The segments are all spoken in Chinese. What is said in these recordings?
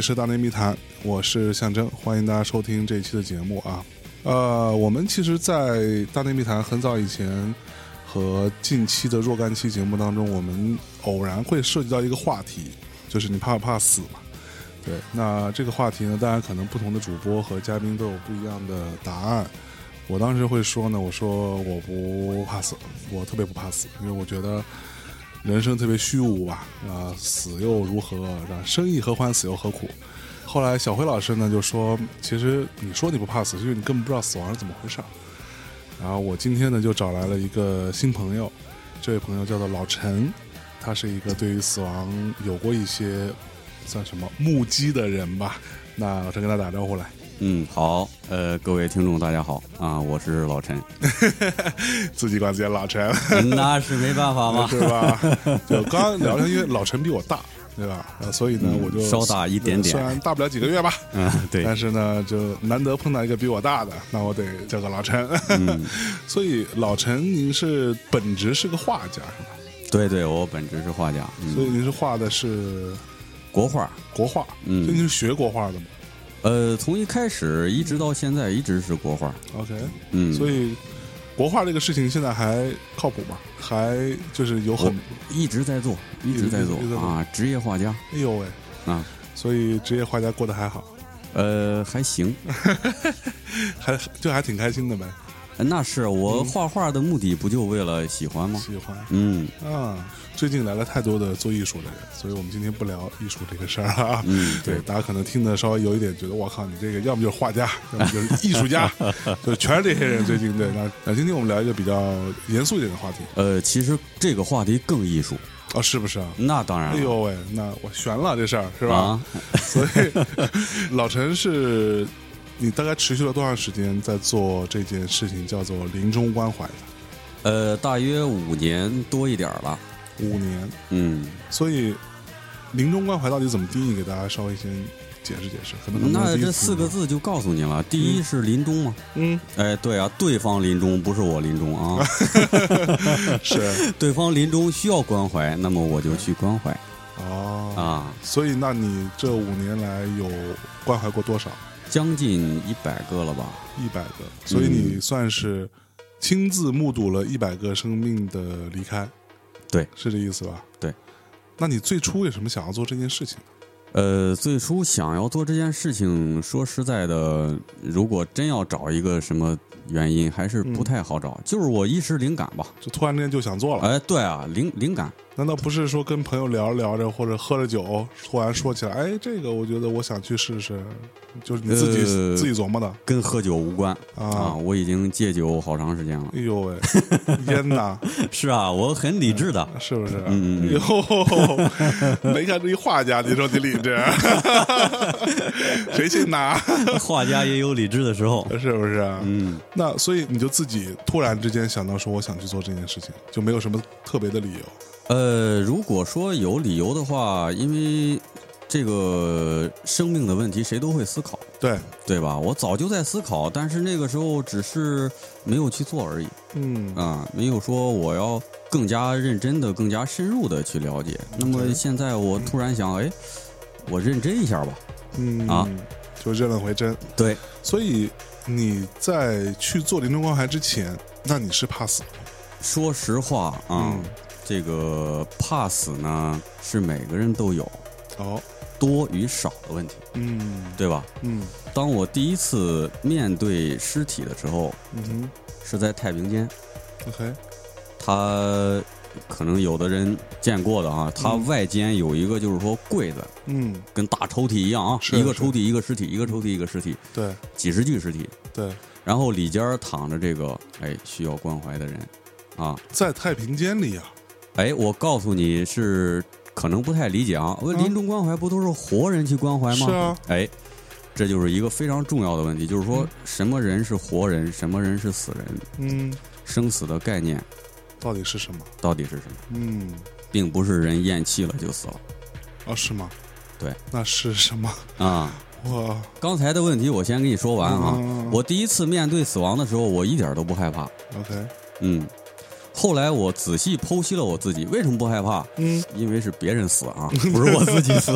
是大内密谈，我是象征，欢迎大家收听这一期的节目啊。呃，我们其实，在大内密谈很早以前和近期的若干期节目当中，我们偶然会涉及到一个话题，就是你怕不怕死嘛？对，那这个话题呢，当然可能不同的主播和嘉宾都有不一样的答案。我当时会说呢，我说我不怕死，我特别不怕死，因为我觉得人生特别虚无吧，啊，死又如何？生亦何欢，死又何苦？后来小辉老师呢就说，其实你说你不怕死，因为你根本不知道死亡是怎么回事儿。然后我今天呢就找来了一个新朋友，这位朋友叫做老陈，他是一个对于死亡有过一些算什么目击的人吧。那老陈跟他打招呼来。嗯，好，呃，各位听众大家好。啊，我是老陈，自己管自己老陈，那是没办法嘛，是吧？就刚刚聊聊，因为老陈比我大，对吧？呃，所以呢，我就稍大一点点，虽然大不了几个月吧，嗯，对，但是呢，就难得碰到一个比我大的，那我得叫个老陈。所以老陈，您是本职是个画家是吧？对对，我本职是画家，所以您是画的是国画，国画，嗯，所以您是学国画的吗？呃，从一开始一直到现在，一直是国画。OK，嗯，所以国画这个事情现在还靠谱吗？还就是有很一直在做，一直在做啊，职业画家。哎呦喂，啊，所以职业画家过得还好？呃，还行，还就还挺开心的呗。那是我画画的目的，不就为了喜欢吗？喜欢，嗯啊。最近来了太多的做艺术的人，所以我们今天不聊艺术这个事儿啊。嗯，对，大家可能听的稍微有一点觉得，我靠，你这个要么就是画家，要么就是艺术家，就全是这些人。最近对，那 那今天我们聊一个比较严肃一点的话题。呃，其实这个话题更艺术哦，是不是啊？那当然。哎呦喂，那我悬了这事儿是吧？所以老陈是，你大概持续了多长时间在做这件事情，叫做临终关怀的？呃，大约五年多一点了。五年，嗯，所以临终关怀到底怎么定义？给大家稍微先解释解释。可能那这四个字就告诉你了：第一是临终嘛，嗯，哎，对啊，对方临终不是我临终啊，是对方临终需要关怀，那么我就去关怀。哦啊，所以那你这五年来有关怀过多少？将近一百个了吧？一百个，所以你算是亲自目睹了一百个生命的离开。对，是这意思吧？对，那你最初为什么想要做这件事情？呃，最初想要做这件事情，说实在的，如果真要找一个什么。原因还是不太好找，就是我一时灵感吧，就突然之间就想做了。哎，对啊，灵灵感，难道不是说跟朋友聊着聊着，或者喝着酒，突然说起来，哎，这个我觉得我想去试试，就是你自己自己琢磨的，跟喝酒无关啊。我已经戒酒好长时间了。哎呦喂，烟呐？是啊，我很理智的，是不是？嗯嗯。哟，没看这一画家，你说你理智？谁信呐？画家也有理智的时候，是不是？嗯。那所以你就自己突然之间想到说我想去做这件事情，就没有什么特别的理由。呃，如果说有理由的话，因为这个生命的问题谁都会思考，对对吧？我早就在思考，但是那个时候只是没有去做而已。嗯啊，没有说我要更加认真的、更加深入的去了解。那么现在我突然想，哎，我认真一下吧。嗯啊，就认了回真。对，所以。你在去做临终关怀之前，那你是怕死？说实话啊，这个怕死呢是每个人都有哦，多与少的问题，嗯，对吧？嗯，当我第一次面对尸体的时候，嗯哼，是在太平间，OK，他。可能有的人见过的啊，它外间有一个就是说柜子，嗯，跟大抽屉一样啊，一个抽屉一个尸体，一个抽屉一个尸体，对，几十具尸体，对，然后里间躺着这个哎需要关怀的人，啊，在太平间里啊，哎，我告诉你是可能不太理解啊，我临终关怀不都是活人去关怀吗？是啊，哎，这就是一个非常重要的问题，就是说什么人是活人，什么人是死人，嗯，生死的概念。到底是什么？到底是什么？嗯，并不是人咽气了就死了，哦，是吗？对，那是什么啊？我刚才的问题我先跟你说完啊。我第一次面对死亡的时候，我一点都不害怕。OK，嗯，后来我仔细剖析了我自己，为什么不害怕？嗯，因为是别人死啊，不是我自己死。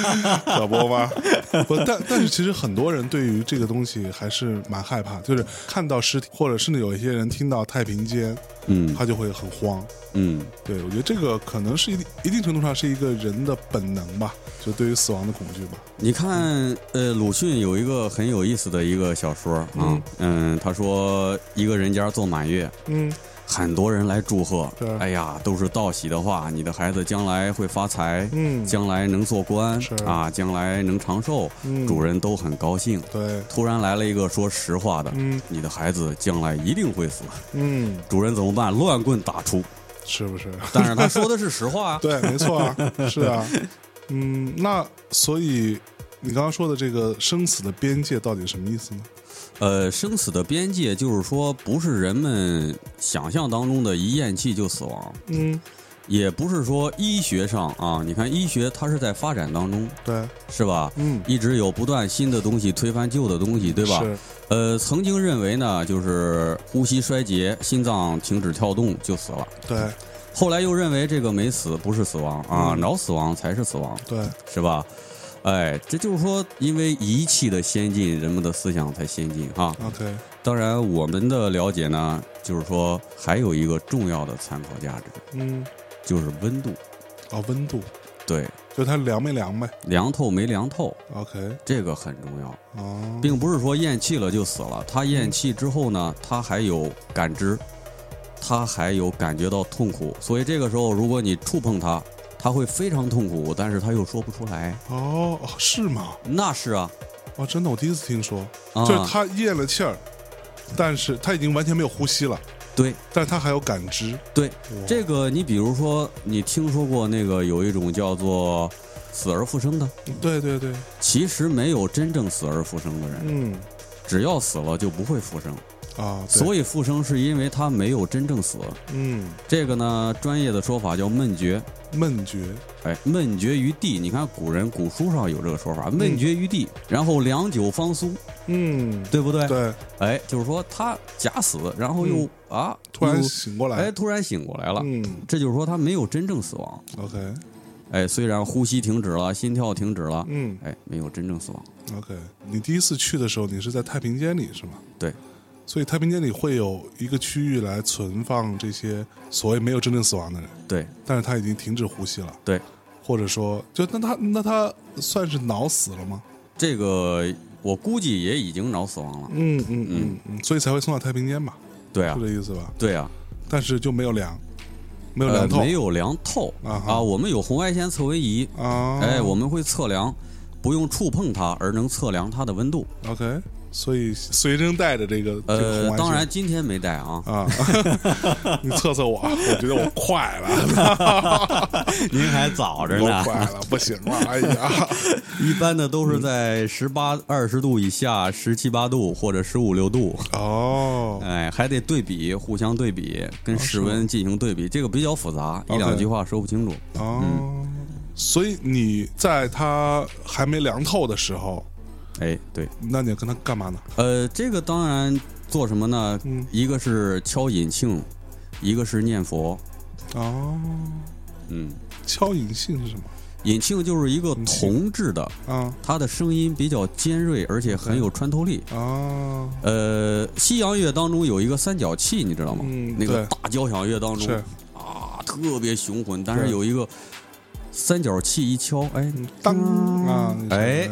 可不吗？不，但但是其实很多人对于这个东西还是蛮害怕，就是看到尸体，或者甚至有一些人听到太平间，嗯他就会很慌。嗯，对，我觉得这个可能是一定一定程度上是一个人的本能吧，就对于死亡的恐惧吧。你看，呃，鲁迅有一个很有意思的一个小说啊，嗯嗯，他说一个人家做满月，嗯很多人来祝贺，哎呀，都是道喜的话，你的孩子将来会发财，嗯，将来能做官啊，将来能长寿，嗯主人都很高兴。对，突然来了一个说实话的，嗯你的孩子将来一定会死，嗯，主人怎么办？乱棍打出。是不是？但是他说的是实话啊。对，没错啊，是啊，嗯，那所以你刚刚说的这个生死的边界到底什么意思呢？呃，生死的边界就是说，不是人们想象当中的一咽气就死亡，嗯，也不是说医学上啊，你看医学它是在发展当中，对，是吧？嗯，一直有不断新的东西推翻旧的东西，对吧？是，呃，曾经认为呢，就是呼吸衰竭、心脏停止跳动就死了，对。后来又认为这个没死不是死亡啊，嗯。脑死亡才是死亡，对，是吧？哎，这就是说，因为仪器的先进，人们的思想才先进啊。OK，当然，我们的了解呢，就是说还有一个重要的参考价值，嗯，就是温度。哦，温度，对，就它凉没凉呗凉透没凉透，？OK，这个很重要，哦，并不是说咽气了就死了。他咽气之后呢，他还有感知，他还有感觉到痛苦，所以这个时候，如果你触碰他，他会非常痛苦，但是他又说不出来。哦，哦是吗？那是啊，哦，真的，我第一次听说，啊，就是他咽了气儿，但是他已经完全没有呼吸了，对。但是他还有感知。对，这个你比如说，你听说过那个有一种叫做死而复生的，对对对，其实没有真正死而复生的人，嗯。只要死了就不会复生。啊，所以复生是因为他没有真正死。嗯，这个呢，专业的说法叫闷绝。闷绝，哎，闷绝于地，你看古人古书上有这个说法，闷绝于地，然后良久方苏，嗯，对不对？对，哎，就是说他假死，然后又、啊，突然醒过来，哎，突然醒过来了，嗯这就是说他没有真正死亡。，OK，哎，虽然呼吸停止了，心跳停止了，嗯哎，没有真正死亡。，OK。你第一次去的时候，你是在太平间里是吗？对，所以太平间里会有一个区域来存放这些所谓没有真正死亡的人，对。但是他已经停止呼吸了，对，或者说，就那他那他算是脑死了吗？这个我估计也已经脑死亡了。嗯嗯嗯嗯，所以才会送到太平间吧，对啊。是，这意思吧？对啊，但是就没有凉，没有呃凉透，没有量透。啊啊。我们有红外线测温仪，啊，哎，我们会测量，不用触碰它而能测量它的温度。OK，所以随身带着这个这个红呃，外当然今天没带啊。啊，你测测我，我觉得我快了，您还早着呢。快了，不行了，哎呀，一般的都是在十八、二十度以下，十七八度或者十五六度。哦，哎，还得对比，互相对比，跟室温进行对比，这个比较复杂，一 OK 两句话说不清楚。哦，所以你在它还没凉透的时候，哎，对，那你要跟他干嘛呢？呃，这个当然做什么呢？嗯一个是敲引磬，一个是念佛。哦，嗯，敲引磬是什么？引磬就是一个铜制的，啊它的声音比较尖锐，而且很有穿透力。啊，呃，西洋乐当中有一个三角器，你知道吗？嗯那个大交响乐当中啊，特别雄浑，但是有一个三角器一敲，哎，当啊，哎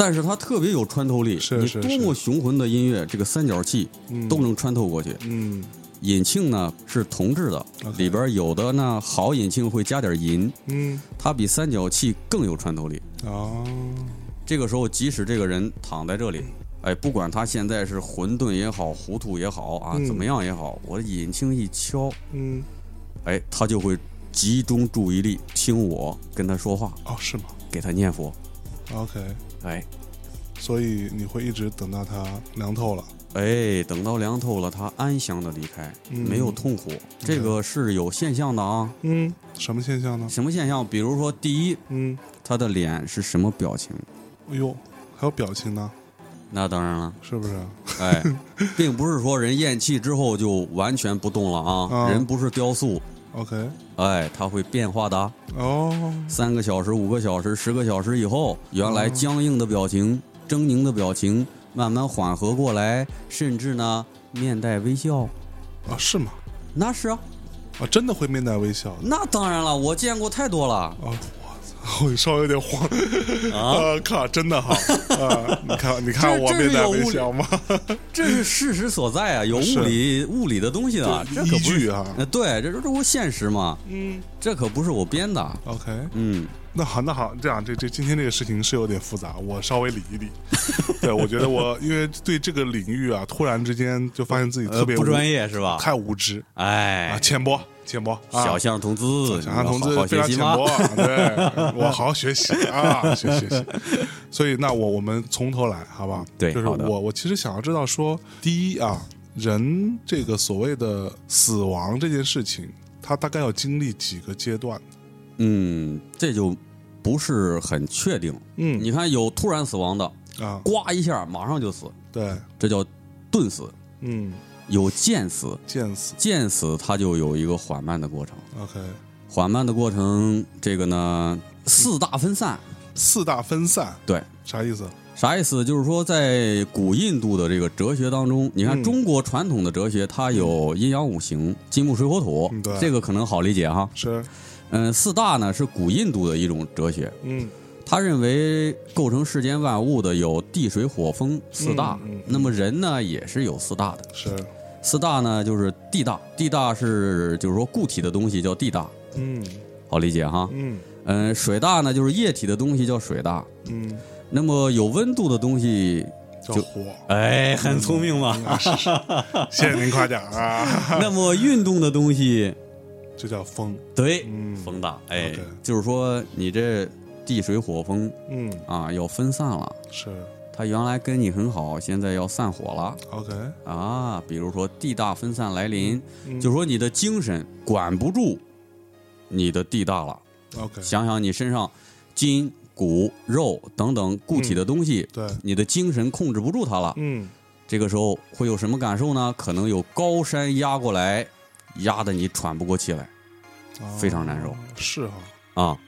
但是它特别有穿透力。你多么雄浑的音乐，这个三角器嗯。都能穿透过去。嗯。引磬呢是铜制的里边有的呢好引磬会加点银，嗯。它比三角器更有穿透力。哦。这个时候，即使这个人躺在这里，哎，不管他现在是混沌也好，糊涂也好啊，嗯。怎么样也好，我的引磬一敲，嗯。哎，他就会集中注意力听我跟他说话，哦是吗？给他念佛。？OK，哎所以你会一直等到它凉透了。哎，等到凉透了，他安详的离开，嗯没有痛苦，这个是有现象的啊。嗯，什么现象呢？什么现象？比如说，第一，嗯，他的脸是什么表情？哎呦，还有表情呢，那当然了，是不是？哎，并不是说人咽气之后就完全不动了啊，啊人不是雕塑，OK，哎，它会变化的。哦，三个小时、五个小时、十个小时以后，原来僵硬的表情、狰狞的表情慢慢缓和过来，甚至呢面带微笑。啊，是吗？那是啊，啊，真的会面带微笑。那当然了，我见过太多了。啊，我稍微有点慌啊！靠，真的哈啊！你看，你看我没带微笑吗？这是事实所在啊，有物理物理的东西啊，这依可不对，这这不现实嘛，嗯这可不是我编的。，OK，嗯，那好，那好，这样，这这今天这个事情是有点复杂，我稍微理一理。对，我觉得我因为对这个领域啊，突然之间就发现自己特呃，别无不专业是吧？太无知哎啊，，浅薄，浅薄。啊小象同志，小象同你要好好志非常？浅薄，对 我好好学习啊，学习学习。所以，那我我们从头来，好吧？就是对好的我我其实想要知道说，第一啊，人这个所谓的死亡这件事情，它大概要经历几个阶段？嗯，这就不是很确定。嗯。你看，有突然死亡的，啊，呱一下马上就死，对，这叫顿死；嗯，有渐死，见死。渐死它就有一个缓慢的过程。，OK，缓慢的过程，这个呢，四大分散。四大分散。对，啥意思？啥意思？就是说，在古印度的这个哲学当中，你看嗯。中国传统的哲学，它有阴阳五行、金木水火土这个可能好理解哈。是，嗯，四大呢是古印度的一种哲学，嗯他认为构成世间万物的有地水火风四大，嗯嗯嗯那么人呢也是有四大的。是，四大呢就是地大，地大是就是说固体的东西叫地大，嗯好理解哈。嗯嗯，水大呢就是液体的东西叫水大，嗯，那么有温度的东西，就叫火。哎，很聪明嘛。啊是是，谢谢您夸奖啊，那么运动的东西，这叫风。对，嗯。风大，哎 OK，就是说你这地水火风嗯，啊要分散了，是。他原来跟你很好，现在要散伙了。OK，啊，比如说地大分散来临，嗯。就说你的精神管不住你的地大了。OK，想想你身上筋骨肉等等固体的东西，对，你的精神控制不住它了。嗯。这个时候会有什么感受呢？可能有高山压过来，压得你喘不过气来非常难受哦是哈啊。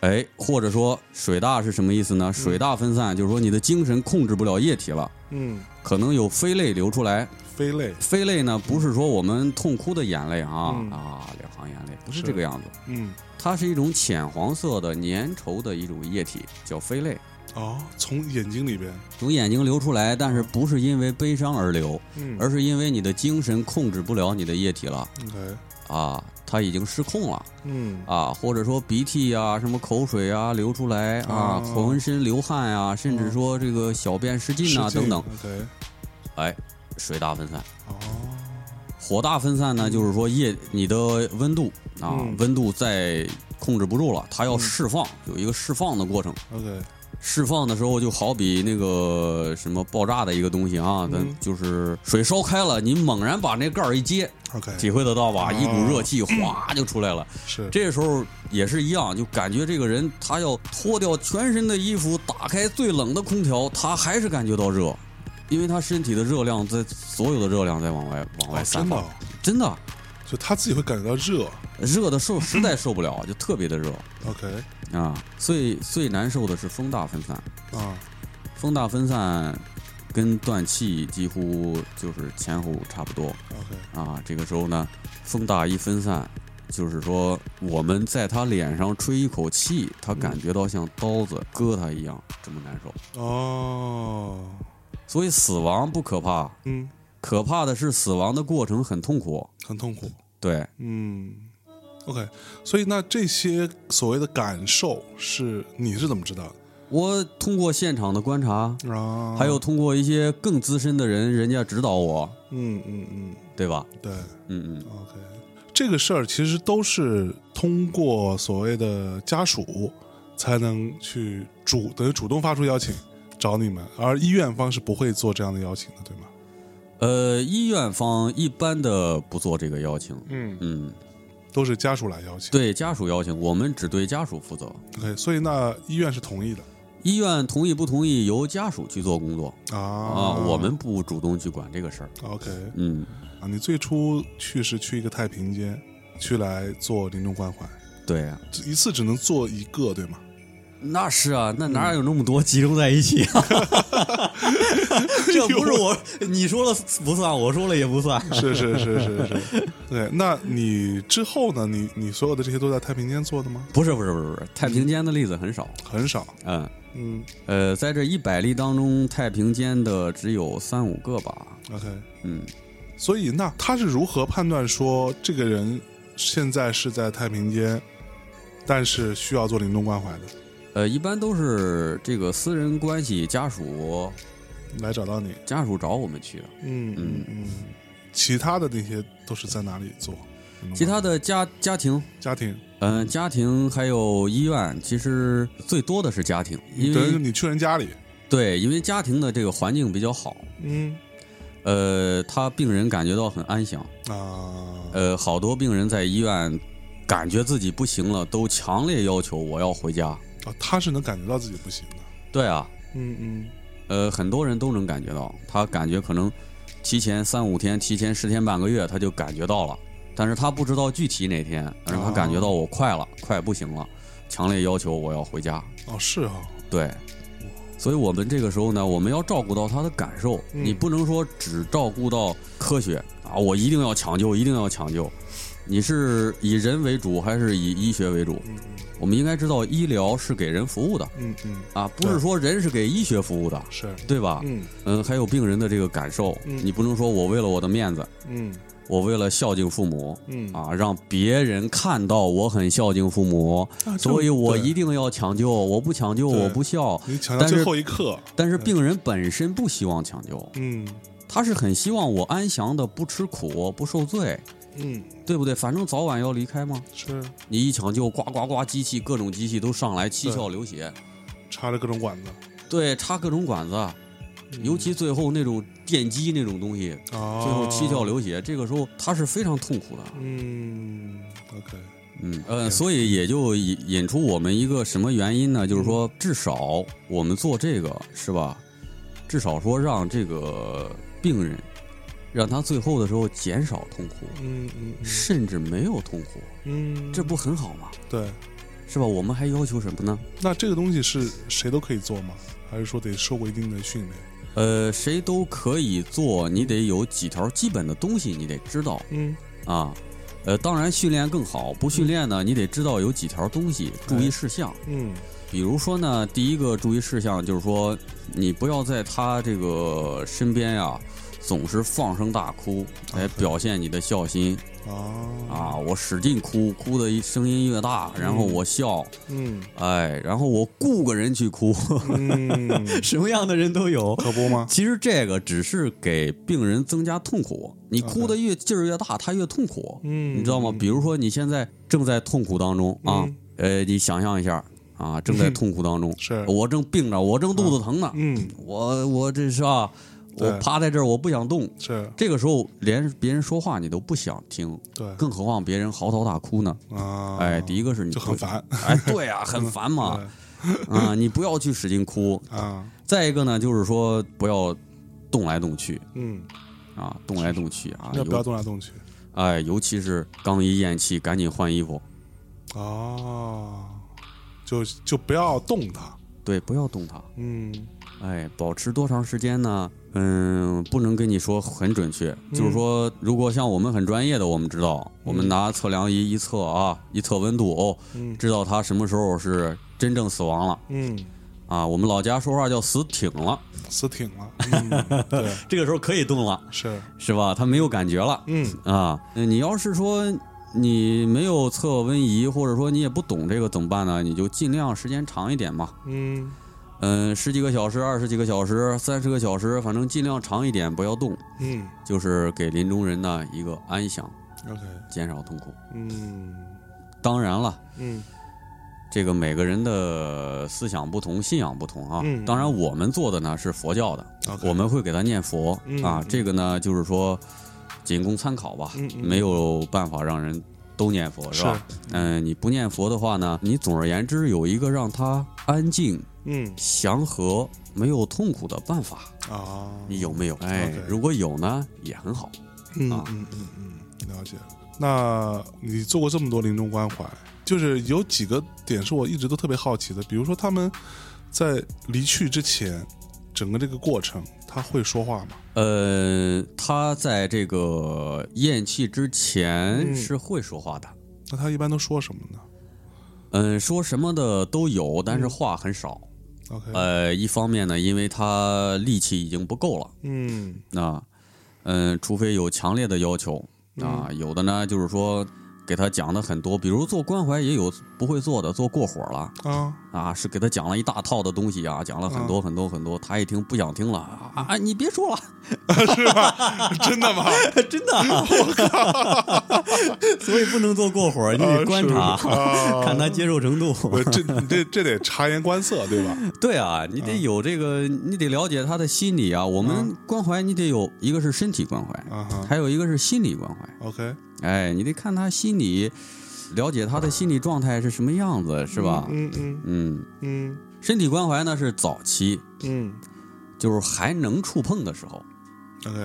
哎，或者说水大是什么意思呢？水大分散就是说你的精神控制不了液体了，嗯，可能有飞泪流出来。飞泪，飞泪呢，不是说我们痛哭的眼泪啊、嗯啊，两行眼泪，不是是这个样子。嗯，它是一种浅黄色的粘稠的一种液体，叫飞泪，哦，从眼睛里边，从眼睛流出来，但是不是因为悲伤而流，嗯。而是因为你的精神控制不了你的液体了，OK，啊，它已经失控了。嗯。啊，或者说鼻涕呀、什么口水啊流出来啊，哦。浑身流汗啊，甚至说这个小便失禁啊等等，，OK，哎，水大分散。哦，火大分散呢，就是说液你的温度啊，嗯。温度再控制不住了，它要释放，有一个释放的过程。OK，释放的时候就好比那个什么爆炸的一个东西啊，咱嗯就是水烧开了，你猛然把那盖儿一揭，OK，体会得到吧？哦一股热气哗就出来了。是，这时候也是一样，就感觉这个人他要脱掉全身的衣服，打开最冷的空调，他还是感觉到热，因为他身体的热量在所有的热量在往外往外哦，散发，真的哦，真的。就他自己会感觉到热热的受实在受不了，就特别的热，OK，啊。最最难受的是风大分散，啊，风大分散跟断气几乎就是前后差不多 OK，啊。这个时候呢，风大一分散，就是说我们在他脸上吹一口气，他感觉到像刀子割他一样，这么难受。哦，所以死亡不可怕，嗯，可怕的是死亡的过程很痛苦。很痛苦，对，嗯，OK，所以那这些所谓的感受是你是怎么知道？的我通过现场的观察？还有通过一些更资深的人，人家指导我，嗯嗯嗯，对吧？对。嗯嗯，，OK，这个事儿其实都是通过所谓的家属才能去主等于主动发出邀请找你们，而医院方是不会做这样的邀请的，对吗？呃，医院方一般的不做这个邀请，嗯，嗯，都是家属来邀请。对家属邀请，我们只对家属负责。，OK，所以那医院是同意的。医院同意不同意由家属去做工作啊啊，我们不主动去管这个事儿。OK 嗯，啊，你最初去是去一个太平间，去来做临终关怀，对呀、一次只能做一个，对吗？那是啊，那哪有那么多集中在一起啊？这不是我你说了不算，我说了也不算。是是是是是，对。那你之后呢？你你所有的这些都在太平间做的吗？不是不是不是不是，太平间的例子很少。很少，嗯嗯呃，在这一百例当中，太平间的只有三五个吧。，OK。嗯，所以那他是如何判断说这个人现在是在太平间，但是需要做临终关怀的，呃，一般都是这个私人关系家属来找到你？家属找我们去的。嗯嗯嗯。其他的那些都是在哪里做？其他的家家庭，家庭，嗯、家庭还有医院，其实最多的是家庭，因为你去人家里，对，因为家庭的这个环境比较好，嗯呃，他病人感觉到很安详，啊，呃，好多病人在医院感觉自己不行了，都强烈要求我要回家。啊，他是能感觉到自己不行的，对啊，嗯嗯。呃，很多人都能感觉到，他感觉可能提前三五天、提前十天半个月他就感觉到了，但是他不知道具体哪天，但是他感觉到我快了，快不行了，强烈要求我要回家。哦是啊，对，所以我们这个时候呢，我们要照顾到他的感受，嗯。你不能说只照顾到科学啊，我一定要抢救，一定要抢救。你是以人为主还是以医学为主？嗯我们应该知道，医疗是给人服务的。嗯嗯。嗯，啊，不是说人是给医学服务的，是，对吧？嗯。嗯，还有病人的这个感受，嗯。你不能说我为了我的面子，嗯。我为了孝敬父母嗯。啊，让别人看到我很孝敬父母，啊所以我一定要抢救，我不抢救我不孝。你抢到最后一刻，但是病人本身不希望抢救，嗯。他是很希望我安详的不吃苦不受罪，嗯对不对？反正早晚要离开嘛。是你一抢救，呱呱呱，机器各种机器都上来，七窍流血，插着各种管子，对，插各种管子，尤其最后那种电击那种东西，啊，最后七窍流血，这个时候他是非常痛苦的。嗯，OK，嗯呃，所以也就引引出我们一个什么原因呢？就是说，至少我们做这个是吧？至少说让这个病人，让他最后的时候减少痛苦，嗯嗯嗯甚至没有痛苦，嗯，这不很好吗？对。是吧？我们还要求什么呢？那这个东西是谁都可以做吗？还是说得受过一定的训练？呃，谁都可以做，你得有几条基本的东西，你得知道嗯啊。呃，当然训练更好，不训练呢，你得知道有几条东西注意事项。嗯比如说呢，第一个注意事项就是说，你不要在他这个身边呀，总是放声大哭，来表现你的孝心。啊啊！我使劲哭，哭的声音越大，然后我笑，嗯。哎，然后我雇个人去哭，嗯，什么样的人都有。可不吗？其实这个只是给病人增加痛苦，你哭的越劲儿越大，他越痛苦，嗯，你知道吗？比如说你现在正在痛苦当中啊嗯，呃，你想象一下啊，正在痛苦当中，是。我正病着，我正肚子疼呢，嗯。我我这是啊，对我趴在这儿，我不想动。是这个时候连别人说话你都不想听，对更何况别人嚎啕大哭呢？啊，哎，第一个是你就很，烦哎，对啊，很烦嘛，啊，你不要去使劲哭。啊，再一个呢，就是说不要动来动去嗯，啊，动来动去啊，不要动来动去？哎，尤其是刚一咽气，赶紧换衣服，哦，就就不要动它，对，不要动它。嗯哎，保持多长时间呢？嗯，不能跟你说很准确，嗯就是说，如果像我们很专业的，我们知道，我们拿测量仪一测啊，一测温度哦，嗯知道他什么时候是真正死亡了嗯，啊。我们老家说话叫死挺了，死挺了，嗯，对，这个时候可以动了，是，是吧？他没有感觉了嗯啊。呃你要是说你没有测温仪，或者说你也不懂这个怎么办呢？你就尽量时间长一点嘛。嗯嗯，十几个小时、二十几个小时、三十个小时，反正尽量长一点，不要动。嗯就是给临终人呢一个安详，，OK，减少痛苦。嗯当然了，嗯这个每个人的思想不同，信仰不同啊。嗯当然，我们做的呢是佛教的我们会给他念佛、嗯啊。嗯这个呢，就是说仅供参考吧，没有办法让人都念佛，是吧？嗯、你不念佛的话呢，你总而言之有一个让他安静、嗯祥和没有痛苦的办法，啊，你有没有？哎如果有呢，也很好。嗯啊嗯嗯嗯，了解。那你做过这么多临终关怀，就是有几个点是我一直都特别好奇的，比如说他们在离去之前，整个这个过程他会说话吗？呃，他在这个咽气之前嗯是会说话的，那他一般都说什么呢嗯，说什么的都有，但是话很少。？OK，呃，一方面呢，因为他力气已经不够了，嗯。那，嗯，除非有强烈的要求。啊，有的呢就是说给他讲的很多，比如做关怀也有不会做的，做过火了。啊，啊，是给他讲了一大套的东西啊，讲了很多很多很多，他一听不想听了啊，啊你别说了，是吧真的吗？真的，我靠，所以不能做过火，你得观察，看他接受程度。这你这这得察言观色，对吧？对啊，你得有这个，你得了解他的心理啊。我们关怀，你得有一个是身体关怀，啊还有一个是心理关怀。，OK，哎，你得看他心理，了解他的心理状态是什么样子，是吧？嗯嗯嗯，嗯。身体关怀呢是早期，嗯。就是还能触碰的时候。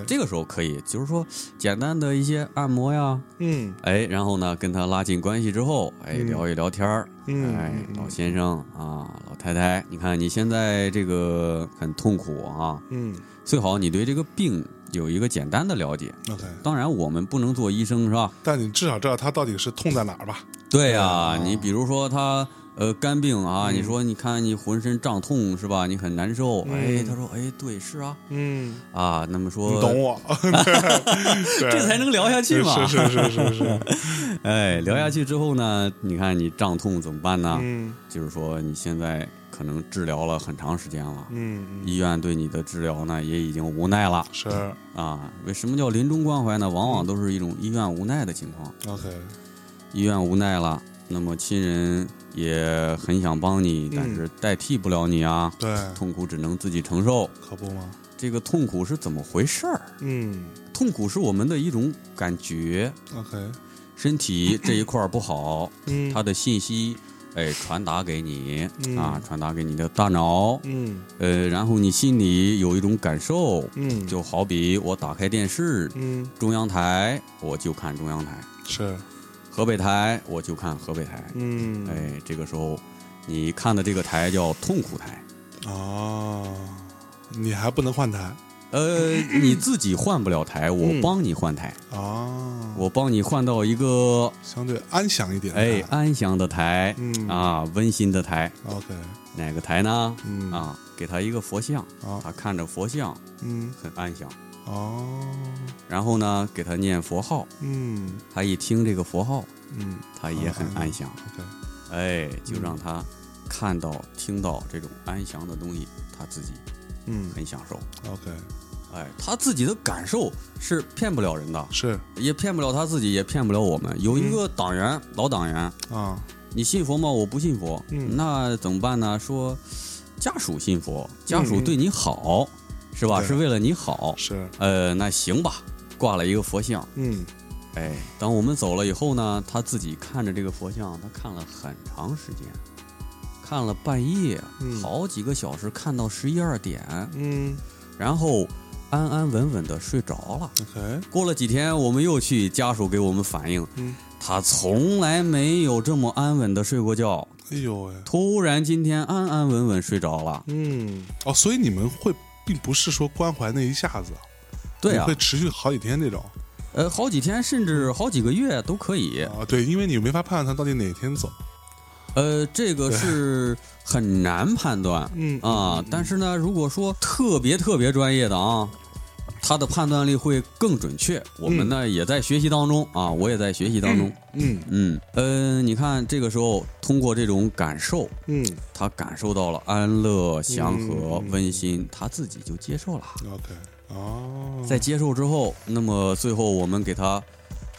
这个时候可以，就是说简单的一些按摩呀，嗯。哎，然后呢跟他拉近关系之后，哎，嗯。聊一聊天儿，嗯哎嗯，老先生啊，老太太，你看你现在这个很痛苦啊，嗯。最好你对这个病有一个简单的了解。，OK，当然，我们不能做医生，是吧？但你至少知道他到底是痛在哪儿吧？对呀、啊你比如说他呃肝病啊，嗯你说你看你浑身胀痛是吧？你很难受，嗯哎，他说哎对是啊嗯，啊，那么说你懂我，这才能聊下去嘛。是是是是是，哎，聊下去之后呢，你看你胀痛怎么办呢？嗯就是说你现在可能治疗了很长时间了，嗯嗯，医院对你的治疗呢也已经无奈了是啊。为什么叫临终关怀呢？往往都是一种医院无奈的情况。OK，医院无奈了，那么亲人也很想帮你，嗯但是代替不了你啊，对，痛苦只能自己承受。可不吗？这个痛苦是怎么回事儿？嗯痛苦是我们的一种感觉，，OK，身体这一块儿不好，嗯，它的信息。哎，传达给你、嗯。啊，传达给你的大脑，嗯。呃，然后你心里有一种感受，嗯，就好比我打开电视，嗯。中央台我就看中央台，是。河北台我就看河北台，嗯。哎，这个时候你看的这个台叫痛苦台，哦，你还不能换台呃，你自己换不了台，我嗯帮你换台，啊，我帮你换到一个相对安详一点的哎安详的台，嗯啊温馨的台，，OK，哪个台呢？嗯？啊，给他一个佛像，啊他看着佛像嗯很安详，哦。然后呢给他念佛号，嗯他一听这个佛号，嗯他也很安详，，OK，哎，就让他看到、听到这种安详的东西，他自己嗯很享受。，OK，哎，他自己的感受是骗不了人的，是也骗不了他自己，也骗不了我们。有一个党员，老党员，啊，你信佛吗？我不信佛。嗯那怎么办呢？说家属信佛，家属对你好，是吧？是为了你好。是呃，那行吧，挂了一个佛像。嗯哎，当我们走了以后呢，他自己看着这个佛像，他看了很长时间，看了半夜，嗯。好几个小时，看到十一二点，嗯。然后安安稳稳的睡着了。过了几天，我们又去，家属给我们反映，嗯。他从来没有这么安稳的睡过觉，哎呦喂，突然今天安安稳稳睡着了。嗯。哦，所以你们会并不是说关怀那一下子，对啊。你会，持续好几天那种？呃，好几天甚至好几个月都可以。啊，对，因为你没法判断他到底哪天走，呃，这个是很难判断嗯啊。但是呢，如果说特别特别专业的啊，他的判断力会更准确。我们呢也在学习当中啊，我也在学习当中。嗯嗯，呃，你看这个时候通过这种感受，嗯他感受到了安乐、祥和、嗯温馨，他自己就接受了。，OK，哦，在接受之后，那么最后我们给他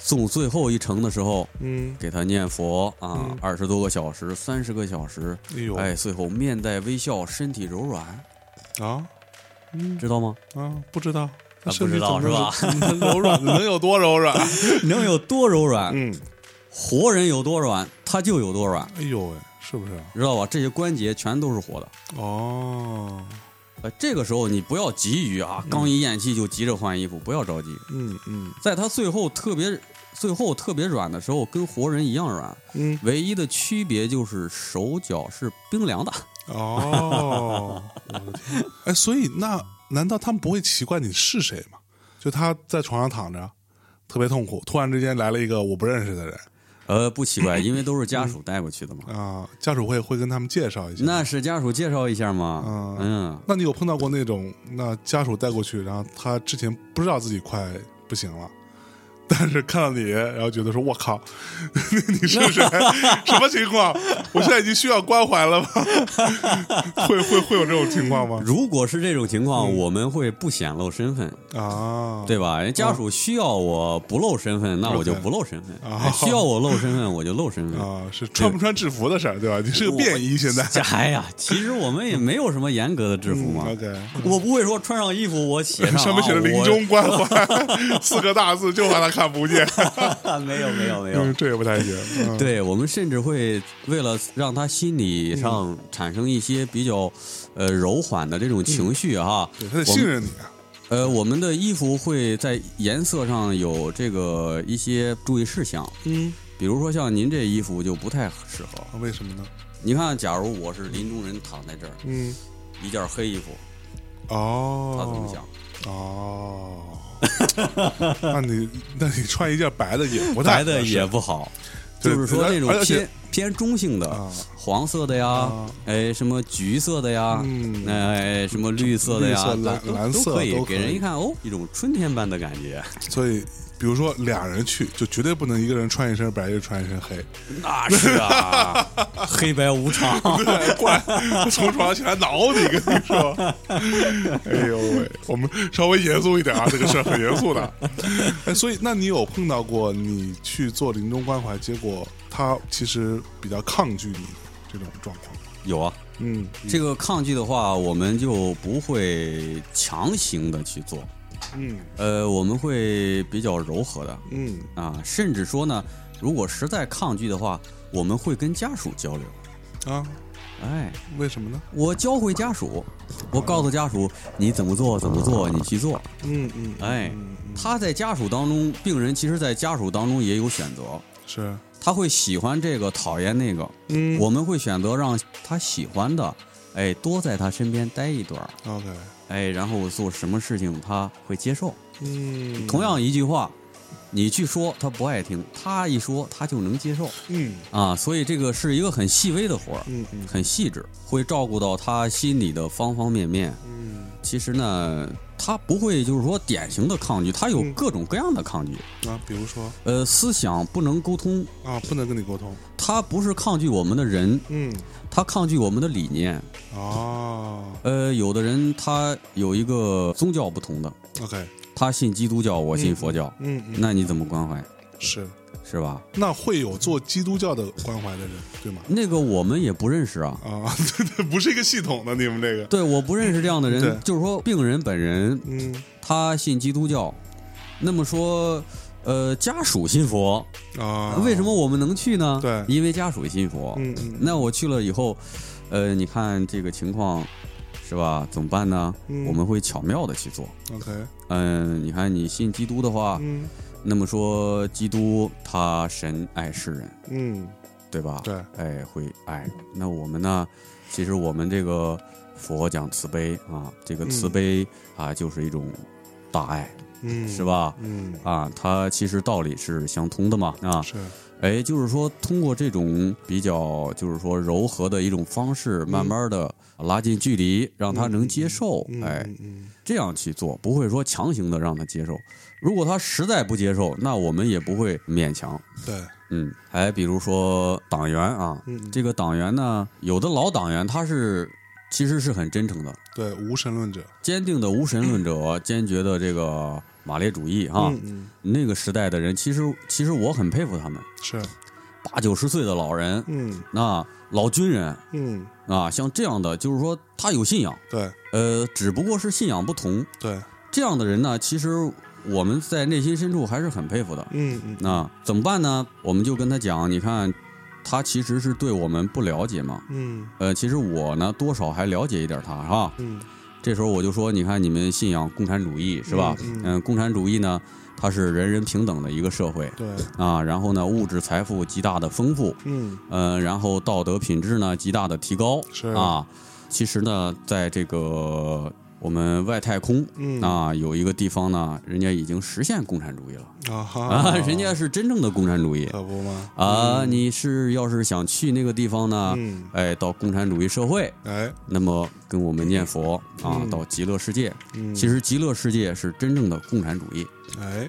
送最后一程的时候，嗯，给他念佛啊嗯，二十多个小时、三十个小时，哎呦，哎，最后面带微笑，身体柔软，啊，嗯知道吗？啊，不知道，他啊不知道是吧能 柔软能有多柔软？能有多柔软，嗯，活人有多软，他就有多软。哎呦喂，是不是？知道吧？这些关节全都是活的。哦，呃，这个时候你不要急于啊，刚一咽气就急着换衣服，不要着急。嗯嗯在他最后特别最后特别软的时候，跟活人一样软，嗯，唯一的区别就是手脚是冰凉的。哦，我的天！哎，所以那难道他们不会奇怪你是谁吗？就他在床上躺着，特别痛苦，突然之间来了一个我不认识的人呃，不奇怪，因为都是家属带过去的嘛。啊，家属会会跟他们介绍一下。那是家属介绍一下吗。嗯嗯，那你有碰到过那种那家属带过去，然后他之前不知道自己快不行了，但是看到你，然后觉得说：“我靠，你是谁？什么情况？我现在已经需要关怀了吗？” 会会会有这种情况吗？如果是这种情况，我们会不显露身份，啊，对吧？人家属需要我不露身份，那我就不露身份；啊需要我露身份，我就露身份。啊，是穿不穿制服的事儿，对吧？你是个便衣，现在这 哎呀，其实我们也没有什么严格的制服嘛。OK，我不会说穿上衣服我写上上面写着“啊临终关怀”四个大字，就把他看不见。没有没有没有嗯，。这也不太行。嗯，对我们甚至会为了让他心理上产生一些比较呃柔缓的这种情绪哈，对，他得信任你啊。呃，我们的衣服会在颜色上有这个一些注意事项，嗯，比如说像您这衣服就不太适合。为什么呢？你看，假如我是林中人躺在这儿，嗯，一件黑衣服，哦，他怎么想？哦，那你那你穿一件白的也不太白的也不好，就是说那种偏偏中性的，啊，黄色的呀啊，哎，什么橘色的呀，嗯哎，什么绿色的呀，蓝蓝色都可以都可以给人一看哦，一种春天般的感觉。所以比如说俩人去，就绝对不能一个人穿一身白，一个人穿一身黑，那是啊，黑白无常。对，过来从床上起来挠你，跟你说，哎呦喂，我们稍微严肃一点啊，这个事儿很严肃的。哎，所以那你有碰到过你去做临终关怀，结果他其实比较抗拒你这种状况？有啊，嗯，这个抗拒的话，我们就不会强行的去做，嗯。呃，我们会比较柔和的。嗯。啊，甚至说呢，如果实在抗拒的话，我们会跟家属交流。啊，哎，为什么呢？我教会家属，我告诉家属你怎么做怎么做，你去做。嗯嗯，哎他在家属当中，病人其实在家属当中也有选择，是，他会喜欢这个，讨厌那个。嗯，我们会选择让他喜欢的，哎，多在他身边待一段，OK，哎，然后做什么事情他会接受。嗯，同样一句话，你去说他不爱听，他一说他就能接受嗯啊。所以这个是一个很细微的活儿，嗯嗯很细致，会照顾到他心里的方方面面。嗯其实呢，他不会就是说典型的抗拒，他有嗯各种各样的抗拒。啊，比如说呃，思想不能沟通，啊，不能跟你沟通，他不是抗拒我们的人，嗯他抗拒我们的理念。啊呃，有的人他有一个宗教不同的，，OK，他信基督教，我信佛教，嗯嗯，那你怎么关怀？是。是吧？那会有做基督教的关怀的人，对吗？那个我们也不认识啊。啊，对对，不是一个系统的，你们这个，对，我不认识这样的人，就是说病人本人嗯他信基督教，那么说，呃，家属信佛，啊，为什么我们能去呢？对因为家属信佛。嗯嗯，那我去了以后，呃，你看这个情况，是吧？怎么办呢？嗯我们会巧妙的去做。OK，嗯、你看你信基督的话，嗯那么说基督他神爱世人，嗯，对吧？对，哎，会爱。那我们呢？其实我们这个佛讲慈悲啊，这个慈悲啊，就是一种大爱，嗯，是？吧？嗯，啊，它其实道理是相通的嘛，啊，是，哎，就是说通过这种比较，就是说柔和的一种方式，慢慢的拉近距离，让他能接受，嗯哎，这样去做，不会说强行的让他接受。如果他实在不接受，那我们也不会勉强。对，嗯，还比如说党员啊，嗯这个党员呢，有的老党员他是其实是很真诚的，对，无神论者坚定的无神论者，坚决的这个马列主义啊。嗯嗯，那个时代的人，其实其实我很佩服他们，是，八九十岁的老人，嗯那老军人嗯，啊，像这样的，就是说他有信仰，对呃，只不过是信仰不同。对，这样的人呢，其实我们在内心深处还是很佩服的。嗯嗯，那怎么办呢？我们就跟他讲，你看，他其实是对我们不了解嘛。嗯呃，其实我呢多少还了解一点他，是吧？嗯这时候我就说，你看你们信仰共产主义是吧？嗯共产主义呢，它是人人平等的一个社会对，啊，然后呢，物质财富极大的丰富，嗯嗯，然后道德品质呢极大的提高是啊。其实呢，在这个我们外太空嗯啊，有一个地方呢，人家已经实现共产主义了啊人家是真正的共产主义可不吗？啊。你是要是想去那个地方呢，嗯哎，到共产主义社会，哎那么跟我们念佛啊，嗯到极乐世界。嗯，其实极乐世界是真正的共产主义。哎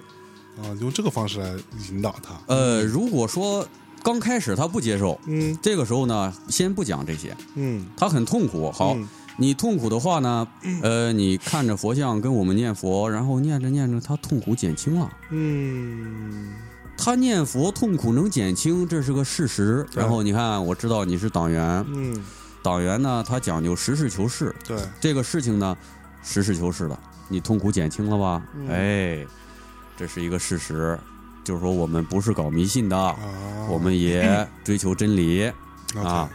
啊，用这个方式来引导他。呃，如果说刚开始他不接受，嗯这个时候呢，先不讲这些，嗯他很痛苦。好，嗯你痛苦的话呢，呃，你看着佛像跟我们念佛，然后念着念着，他痛苦减轻了。嗯。他念佛痛苦能减轻，这是个事实。然后你看，我知道你是党员，嗯，党员呢，他讲究实事求是，对，这个事情呢，实事求是的，你痛苦减轻了吧？嗯。哎，这是一个事实，就是说我们不是搞迷信的，啊，我们也追求真理。啊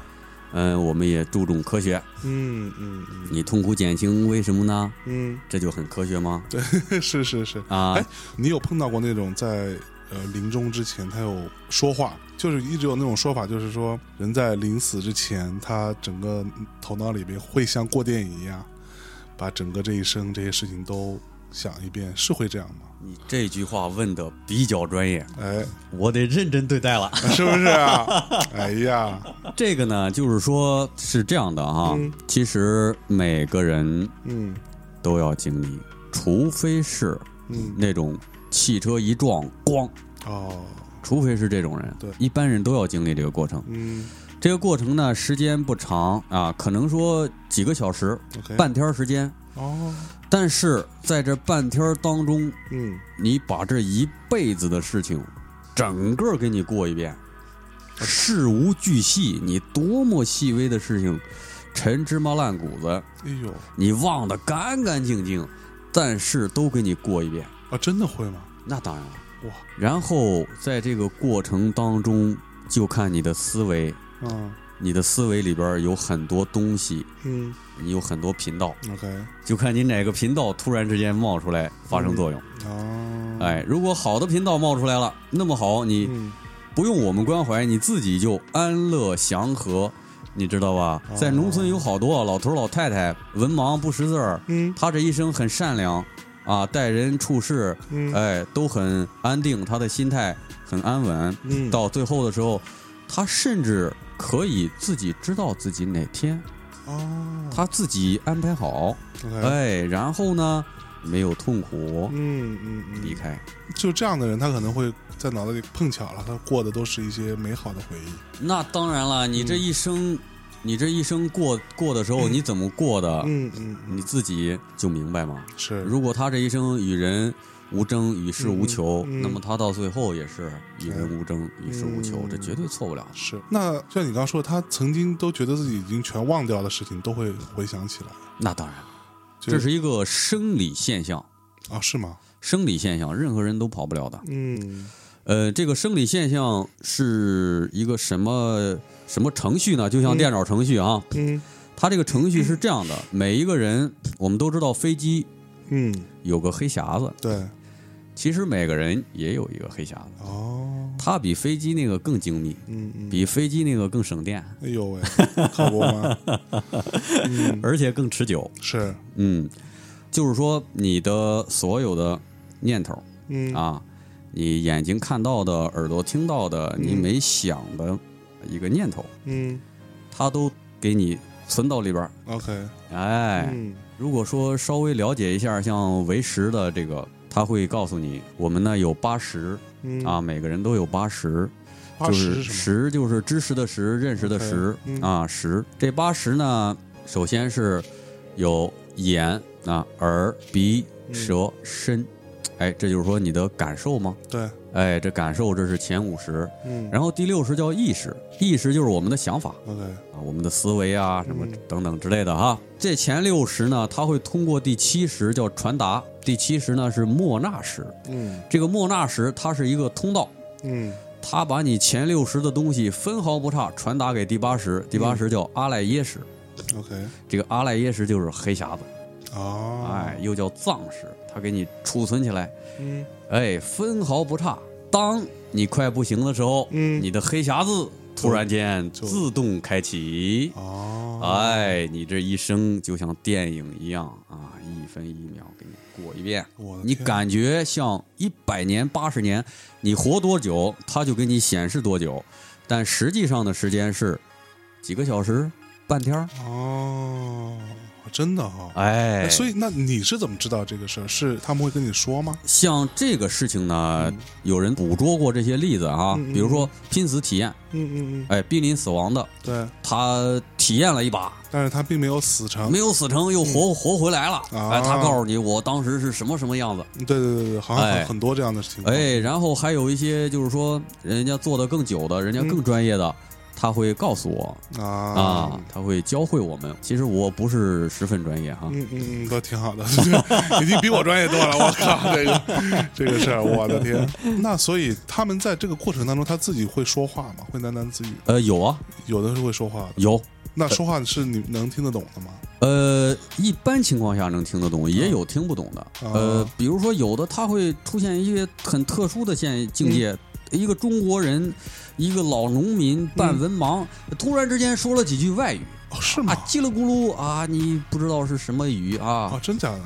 嗯，我们也注重科学。嗯嗯嗯你痛苦减轻，为什么呢？嗯，这就很科学吗？对 是是是。啊哎，你有碰到过那种在呃临终之前他有说话，就是一直有那种说法，就是说人在临死之前，他整个头脑里面会像过电影一样，把整个这一生这些事情都想一遍，是会这样吗？你这句话问的比较专业，哎，我得认真对待了。是不是啊？哎呀，这个呢，就是说是这样的哈，嗯。其实每个人嗯。都要经历，除非是嗯，那种汽车一撞，咣，哦，除非是这种人，对。一般人都要经历这个过程。嗯。这个过程呢，时间不长啊，可能说几个小时、半天时间，哦，但是在这半天儿当中，嗯，你把这一辈子的事情，整个给你过一遍，事无巨细，你多么细微的事情，陈芝麻烂谷子，哎呦，你忘得干干净净，但是都给你过一遍，啊，真的会吗？那当然了。哇，然后在这个过程当中，就看你的思维，啊你的思维里边有很多东西，嗯你有很多频道，，OK，就看你哪个频道突然之间冒出来发生作用。哦，，哎，如果好的频道冒出来了，那么好，你嗯。不用我们关怀，你自己就安乐祥和，你知道吧？哦。在农村有好多老头老太太，文盲不识字儿，嗯。他这一生很善良啊，待人处事，嗯。哎，都很安定，他的心态很安稳。嗯，到最后的时候，他甚至可以自己知道自己哪天，哦，他自己安排好，哎，然后呢，没有痛苦嗯嗯嗯，离开。就这样的人，他可能会在脑子里碰巧了，他过的都是一些美好的回忆。那当然了，你这一生，你这一生过过的时候，你怎么过的，嗯嗯，你自己就明白吗。是，如果他这一生与人无争、与世无求，嗯嗯。嗯那么他到最后也是与人无争、与世无求，嗯。这绝对错不了。是。那就像你刚刚说，他曾经都觉得自己已经全忘掉的事情，都会回想起来。那当然，就这是一个生理现象，啊，是吗？生理现象，任何人都跑不了的。嗯。呃，这个生理现象是一个什么什么程序呢？就像嗯电脑程序啊，嗯。它这个程序是这样的：每一个人，我们都知道飞机嗯，有个黑匣子，对，其实每个人也有一个黑匣子，哦，它比飞机那个更精密，嗯嗯，比飞机那个更省电，哎呦喂，可不吗？嗯，而且更持久。是，嗯，就是说你的所有的念头嗯。啊，你眼睛看到的、耳朵听到的、你嗯没想的一个念头，嗯。它都给你存到里边。，OK，哎，嗯。如果说稍微了解一下像唯识的这个，他会告诉你，我们呢有八十嗯。啊，，每个人都有八十，就是十就是知识的识，认识的识嗯。啊识。这八十呢，首先是有眼啊、耳、鼻、嗯。舌、身，哎，这就是说你的感受吗？对，哎，这感受这是前五识，嗯，然后第六识叫意识，意识就是我们的想法。OK，啊，我们的思维啊，什么嗯等等之类的哈。这前六识呢，它会通过第七识叫传达，第七识呢是莫那识。嗯这个莫那识它是一个通道，嗯他把你前六十的东西分毫不差传达给第八十，第八十叫阿赖耶识，OK 这个阿赖耶识就是黑匣子，啊，哎，又叫藏识，他给你储存起来，嗯。哎，分毫不差。当你快不行的时候，嗯。你的黑匣子突然间自动开启，哦，哎，你这一生就像电影一样啊，一分一秒给你过一遍。你感觉像一百年、八十年，你活多久，它就给你显示多久，但实际上的时间是几个小时、半天儿。哦，真的哈、哎，所以那你是怎么知道这个事儿？是他们会跟你说吗？像这个事情呢，有人捕捉过这些例子啊，嗯嗯比如说拼死体验，嗯嗯嗯，哎，濒临死亡的，对，他体验了一把，但是他并没有死成。没有死成，又活、活回来了。啊哎，他告诉你我当时是什么什么样子。对对对对，好像很哎很多这样的情况。哎，然后还有一些就是说，人家做的更久的，人家更专业的，他会告诉我啊啊，他会教会我们。其实我不是十分专业哈，嗯嗯嗯，都挺好的，已经比我专业多了。我靠，这个这个事儿，我的天！那所以他们在这个过程当中，他自己会说话吗？会喃喃自语？呃，有啊，有的是会说话的。有。那说话是你能听得懂的吗？呃，一般情况下能听得懂，也有听不懂的。啊呃，比如说有的他会出现一些很特殊的现境界，嗯一个中国人，一个老农民半文盲，突然之间说了几句外语哦，是吗啊，？叽里咕噜啊，你不知道是什么语啊啊，。真假的？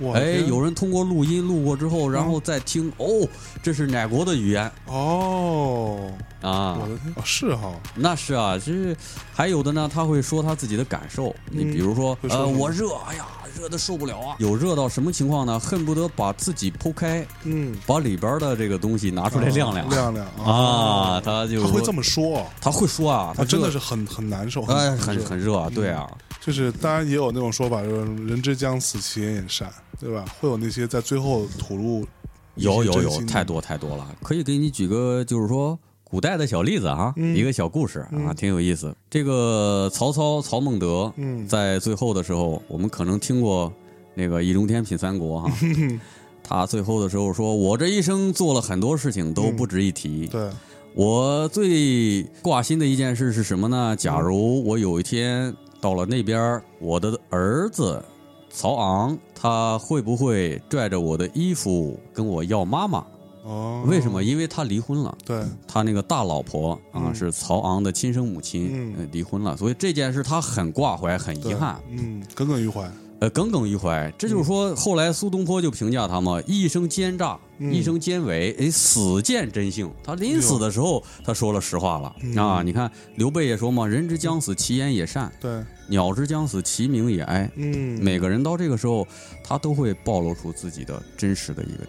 我哎，有人通过录音录过之后，然后再听，哦，这是哪国的语言哦，啊我？的天，哦，是哈，那是啊，就是还有的呢，他会说他自己的感受。你比如说，呃，我热，哎呀，热的受不了啊！有热到什么情况呢？恨不得把自己剖开，嗯，把里边的这个东西拿出来晾晾。晾晾啊，，他就他会这么说，他会说啊，他他真的是很很难受，哎，很很很热啊，对啊，就是当然也有那种说法，就是人之将死，其言也善，对吧？会有那些在最后吐露有有有太多太多了，可以给你举个就是说。古代的小例子啊，嗯一个小故事啊，嗯挺有意思。这个曹操曹孟德，嗯在最后的时候，我们可能听过那个“易中天品三国”哈，他最后的时候说：“我这一生做了很多事情，都不值一提。对，我最挂心的一件事是什么呢？假如我有一天到了那边，我的儿子曹昂，他会不会拽着我的衣服跟我要妈妈？哦，为什么？？因为他离婚了。”对，他那个大老婆啊，嗯是曹昂的亲生母亲，嗯呃离婚了，所以这件事他很挂怀，很遗憾。嗯，耿耿于怀，呃，耿耿于怀。这就是说，后来苏东坡就评价他嘛，一生奸诈，嗯一生奸伪，哎，死见真性。他临死的时候，他说了实话了、嗯啊。你看刘备也说嘛，人之将死，其言也善；对，鸟之将死，其鸣也哀。嗯，每个人到这个时候，他都会暴露出自己的真实的一个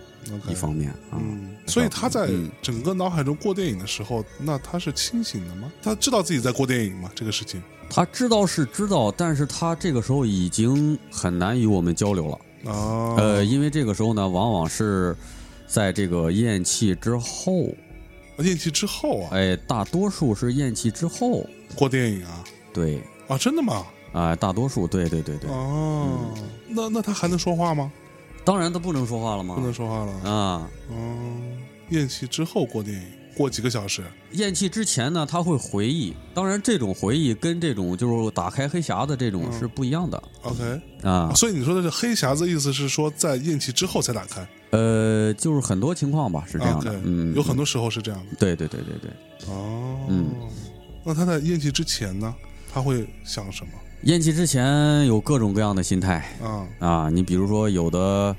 一方面啊。嗯，所以他在嗯整个脑海中过电影的时候，那他是清醒的吗？他知道自己在过电影吗？这个事情他知道是知道，但是他这个时候已经很难与我们交流了。啊，呃，因为这个时候呢，往往是在这个咽气之后，咽气之后啊，哎，大多数是咽气之后，过电影啊，对，啊，真的吗？啊、大多数，对对对对，哦，嗯那那他还能说话吗？当然他不能说话了吗？不能说话了。啊，嗯，咽气之后过电影，过几个小时。咽气之前呢，他会回忆，当然这种回忆跟这种就是打开黑匣子这种嗯。是不一样的、OK，啊，所以你说的是黑匣子，意思是说在咽气之后才打开。呃，就是很多情况吧是这样的。嗯，有很多时候是这样的。对对对对对，哦，嗯，那他在咽气之前呢，他会想什么咽气之前有各种各样的心态啊？啊，你比如说有的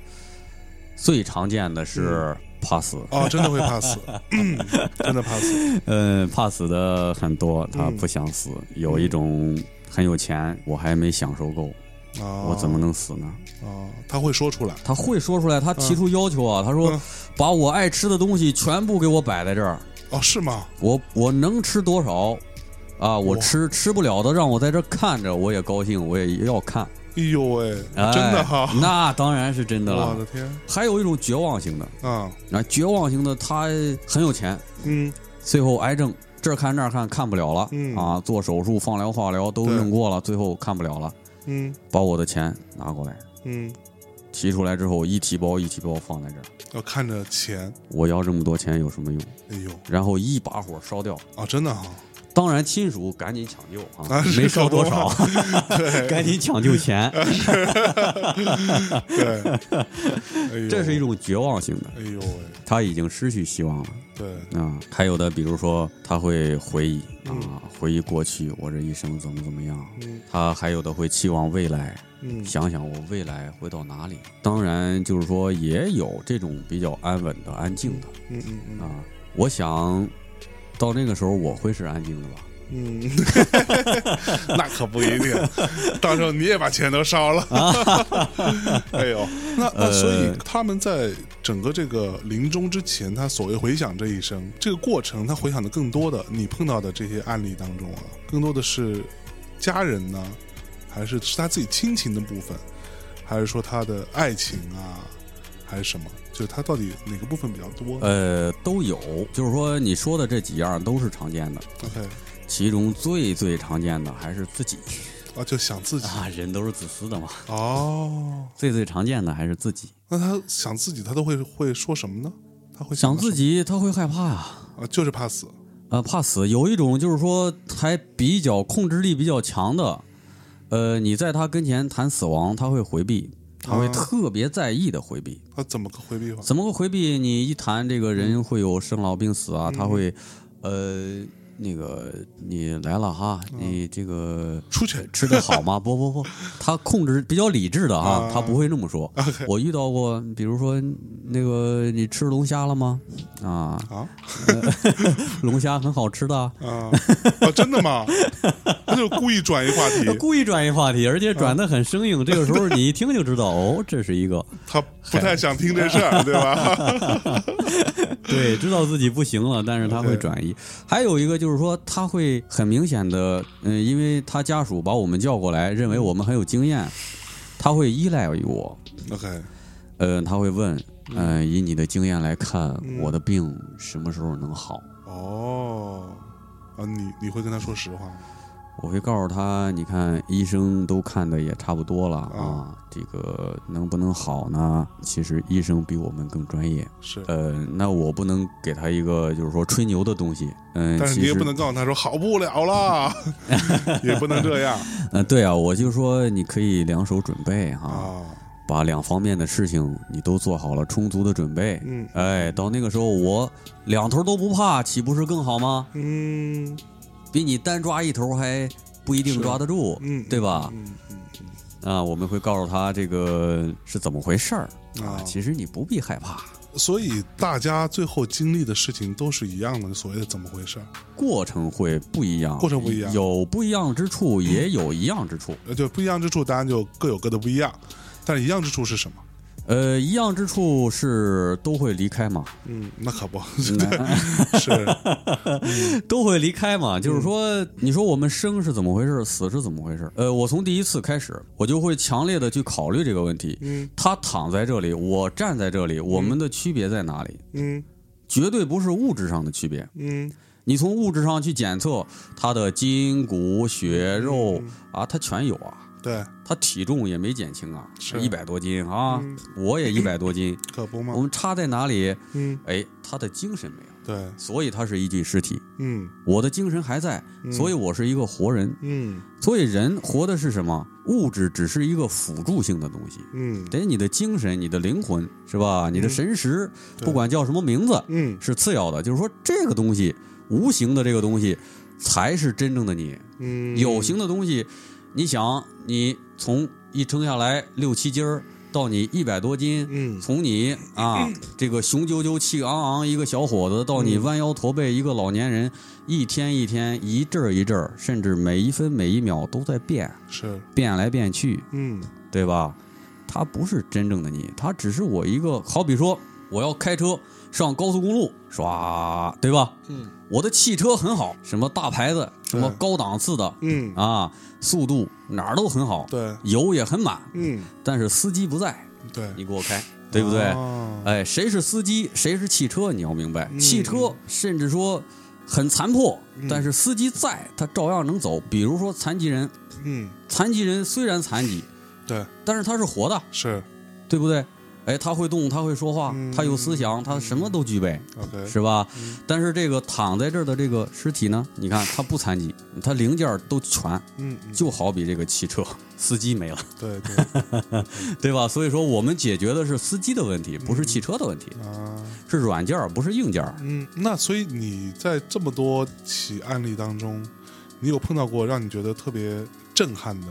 最常见的是怕死，哦，真的会怕死，嗯真的怕死。嗯，怕死的很多，他嗯不想死。有一种很有钱，我还没享受够，啊，我怎么能死呢？啊？他会说出来。他会说出来，他提出要求啊，他说嗯把我爱吃的东西全部给我摆在这儿，哦，是吗？我我能吃多少啊？我吃吃不了的，让我在这看着，我也高兴，我也要看。哎呦喂，哎真的哈！那当然是真的了。我的。天。还有一种绝望型的，啊，那，绝望型的他很有钱，嗯。最后癌症这看那儿看看不了了，嗯。啊，做手术、放疗、化疗都对用过了，最后看不了了，嗯。把我的钱拿过来，嗯。提出来之后一提包一提包放在这儿，要看着钱，我要这么多钱有什么用？哎呦。然后一把火烧掉。啊，真的哈，当然，亲属赶紧抢救啊没烧多少，赶紧抢救钱，对，这是一种绝望性的，哎呦喂，他已经失去希望了。对，啊，还有的，比如说他会回忆嗯。啊，回忆过去我这一生怎么怎么样。嗯。他还有的会期望未来，嗯。想想我未来会到哪里。当然，就是说也有这种比较安稳的、安静的。嗯嗯嗯。啊。我想到那个时候我会是安静的吧？嗯，那可不一定，到时候你也把钱都烧了。哎呦，那那所以呃他们在整个这个临终之前，他所谓回想这一生这个过程，他回想的更多的，你碰到的这些案例当中啊，更多的是家人呢，还是是他自己亲情的部分，还是说他的爱情啊，还是什么？就是他到底哪个部分比较多呃，都有，就是说你说的这几样都是常见的，？OK 其中最最常见的还是自己啊，就想自己啊，人都是自私的嘛，哦。最最常见的还是自己。那他想自己，他都会会说什么呢？他会想自己，他会害怕呀、么啊，就是怕死。呃，怕死。有一种就是说还比较控制力比较强的，呃，你在他跟前谈死亡，他会回避，他会啊特别在意的回避。他怎么个回避法？怎么个回避？你一谈这个人会有生老病死啊，他会，呃，那个你来了哈，你这个出去吃的好吗？不不不，他控制比较理智的啊啊，他不会那么说。我遇到过，比如说那个你吃龙虾了吗？啊，啊 龙虾很好吃的啊。真的吗？他就故意转移话题他，故意转移话题，而且转的很生硬。这个时候你一听就知道，哦，这是一个他不太想听这事儿，对吧？对，知道自己不行了，但是他会转移。还有一个就是说，他会很明显的，嗯，因为他家属把我们叫过来，认为我们很有经验，他会依赖于我。OK，呃，他会问，呃，以你的经验来看，我的病什么时候能好？哦，啊，你你会跟他说实话吗？我会告诉他，你看医生都看的也差不多了啊啊，这个能不能好呢？其实医生比我们更专业。是，呃，那我不能给他一个就是说吹牛的东西。嗯、但是你也不能告诉他说好不了了，也不能这样嗯，对啊，我就说你可以两手准备哈、啊。把两方面的事情你都做好了充足的准备。嗯哎，到那个时候我两头都不怕，岂不是更好吗？嗯比你单抓一头还不一定抓得住，嗯，对吧？嗯嗯啊，我们会告诉他这个是怎么回事儿嗯啊，其实你不必害怕，所以大家最后经历的事情都是一样的，所谓的怎么回事儿？过程会不一样，过程不一样有不一样之处，也有一样之处。呃，就不一样之处，当然就各有各的不一样，但是一样之处是什么？呃，一样之处是都会离开嘛，嗯，那可不那 是，都会离开嘛。就是说，你说我们生是怎么回事，死是怎么回事？呃，我从第一次开始，我就会强烈的去考虑这个问题。嗯他躺在这里，我站在这里，我们的区别在哪里？嗯绝对不是物质上的区别。嗯你从物质上去检测他的筋骨血肉啊，他全有啊。对，他体重也没减轻啊，是一百多斤啊，嗯我也一百多斤。可不吗我？们差在哪里？嗯，哎，他的精神没有，对，所以他是一具尸体。嗯我的精神还在，所以我是一个活人。嗯所以人活的是什么？物质只是一个辅助性的东西，嗯得你的精神、你的灵魂是吧？你的神识，对不管叫什么名字，嗯是次要的。就是说，这个东西，无形的这个东西，才是真正的你。嗯，有形的东西，你想，你从一称下来六七斤儿，到你一百多斤，嗯。从你啊 这个雄赳赳气昂昂一个小伙子，到你弯腰驼背一个老年人，一天一天一阵儿一阵儿，甚至每一分每一秒都在变，是，变来变去，嗯。对吧？他不是真正的你，他只是我一个，好比说我要开车上高速公路，唰，对吧？嗯我的汽车很好，什么大牌子，什么高档次的嗯，啊，速度哪儿都很好，对，油也很满，嗯但是司机不在，对，你给我开，对不对？哦哎，谁是司机，谁是汽车，你要明白。嗯汽车甚至说很残破，但是司机在，他照样能走。比如说残疾人，嗯，残疾人虽然残疾，对，但是他是活的，是，对不对？哎，他会动，他会说话，嗯他有思想，他什么都具备，OK，是吧？嗯但是这个躺在这儿的这个尸体呢，你看他不残疾，他零件儿都全，就好比这个汽车司机没了，对对 对吧？所以说我们解决的是司机的问题，不是汽车的问题，啊，是软件儿，不是硬件儿。嗯，那所以你在这么多起案例当中，你有碰到过让你觉得特别震撼的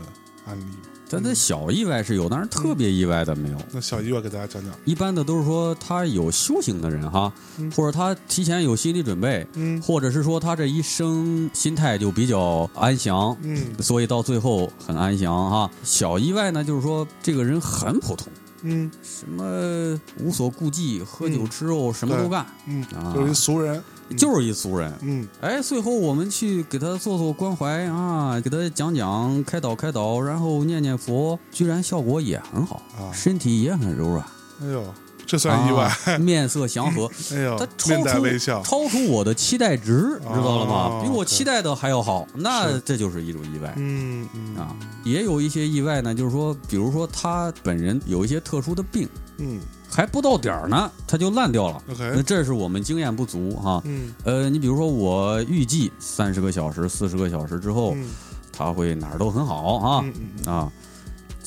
案例吗？但那小意外是有，但是特别意外的没有。那小意外给大家讲讲。一般的都是说他有修行的人哈，嗯或者他提前有心理准备，嗯或者是说他这一生心态就比较安详，嗯所以到最后很安详哈。小意外呢，就是说这个人很普通，嗯。什么无所顾忌，喝酒嗯吃肉，什么都干，嗯啊，就是一俗人。嗯。就是一俗人。嗯。哎，最后我们去给他做做关怀啊，给他讲讲开导开导，然后念念佛，居然效果也很好，啊，身体也很柔软，哎呦，这算意外。啊 面色祥和，哎呦他，超面带出微笑。超出我的期待值，知道了吗？哦比我期待的还要好，那这就是一种意外。嗯嗯啊，也有一些意外呢，就是说，比如说他本人有一些特殊的病，嗯还不到点儿呢，他就烂掉了。那这是我们经验不足哈。嗯呃，你比如说我预计三十个小时、四十个小时之后，嗯他会哪儿都很好啊嗯嗯，啊，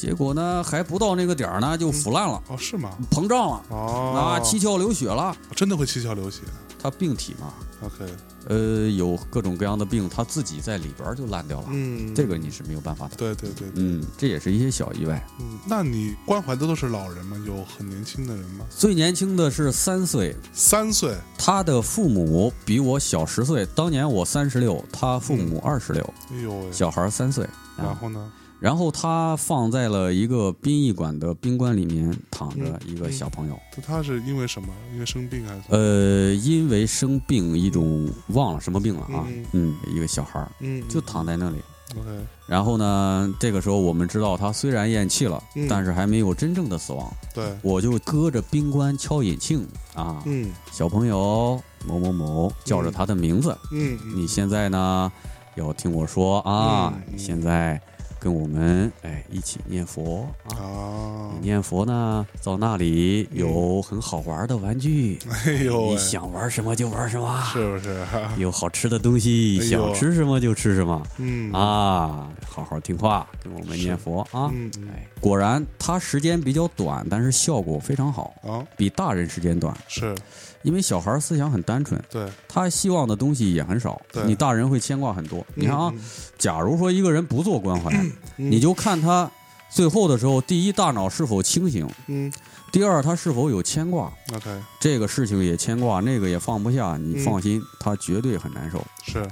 结果呢还不到那个点儿呢，就腐烂了、哦，是吗？膨胀了哦，那，七窍流血了。真的会七窍流血。他病体嘛，OK，呃，有各种各样的病，他自己在里边儿就烂掉了。嗯，这个你是没有办法的。对对对，对嗯，这也是一些小意外。嗯，那你关怀的都是老人吗？有很年轻的人吗？最年轻的是三岁，三岁，他的父母比我小十岁。当年我三十六，他父母二十六，哎呦喂，小孩三岁。啊，然后呢？然后他放在了一个殡仪馆的宾馆里面躺着一个小朋友，他是因为什么？因为生病还是？呃，因为生病一种忘了什么病了啊，嗯嗯，一个小孩儿嗯，就躺在那里。OK，然后呢，这个时候我们知道他虽然咽气了，嗯。但是还没有真正的死亡。对，我就搁着冰棺敲引磬啊，嗯。小朋友某某某叫着他的名字，嗯，嗯。你现在呢要听我说啊，现在跟我们哎一起念佛。啊。念佛呢，到那里有很好玩的玩具，哎呦喂，你想玩什么就玩什么，是不是？有好吃的东西，哎想吃什么就吃什么。嗯。啊，好好听话，跟我们念佛啊。嗯嗯。哎，果然它时间比较短，但是效果非常好，啊，比大人时间短。是因为小孩思想很单纯，对，他希望的东西也很少对，你大人会牵挂很多。你看啊，嗯，假如说一个人不做关怀，嗯你就看他最后的时候，第一，大脑是否清醒；嗯第二，他是否有牵挂。，OK，这个事情也牵挂，那个也放不下，你嗯放心，他绝对很难受。是，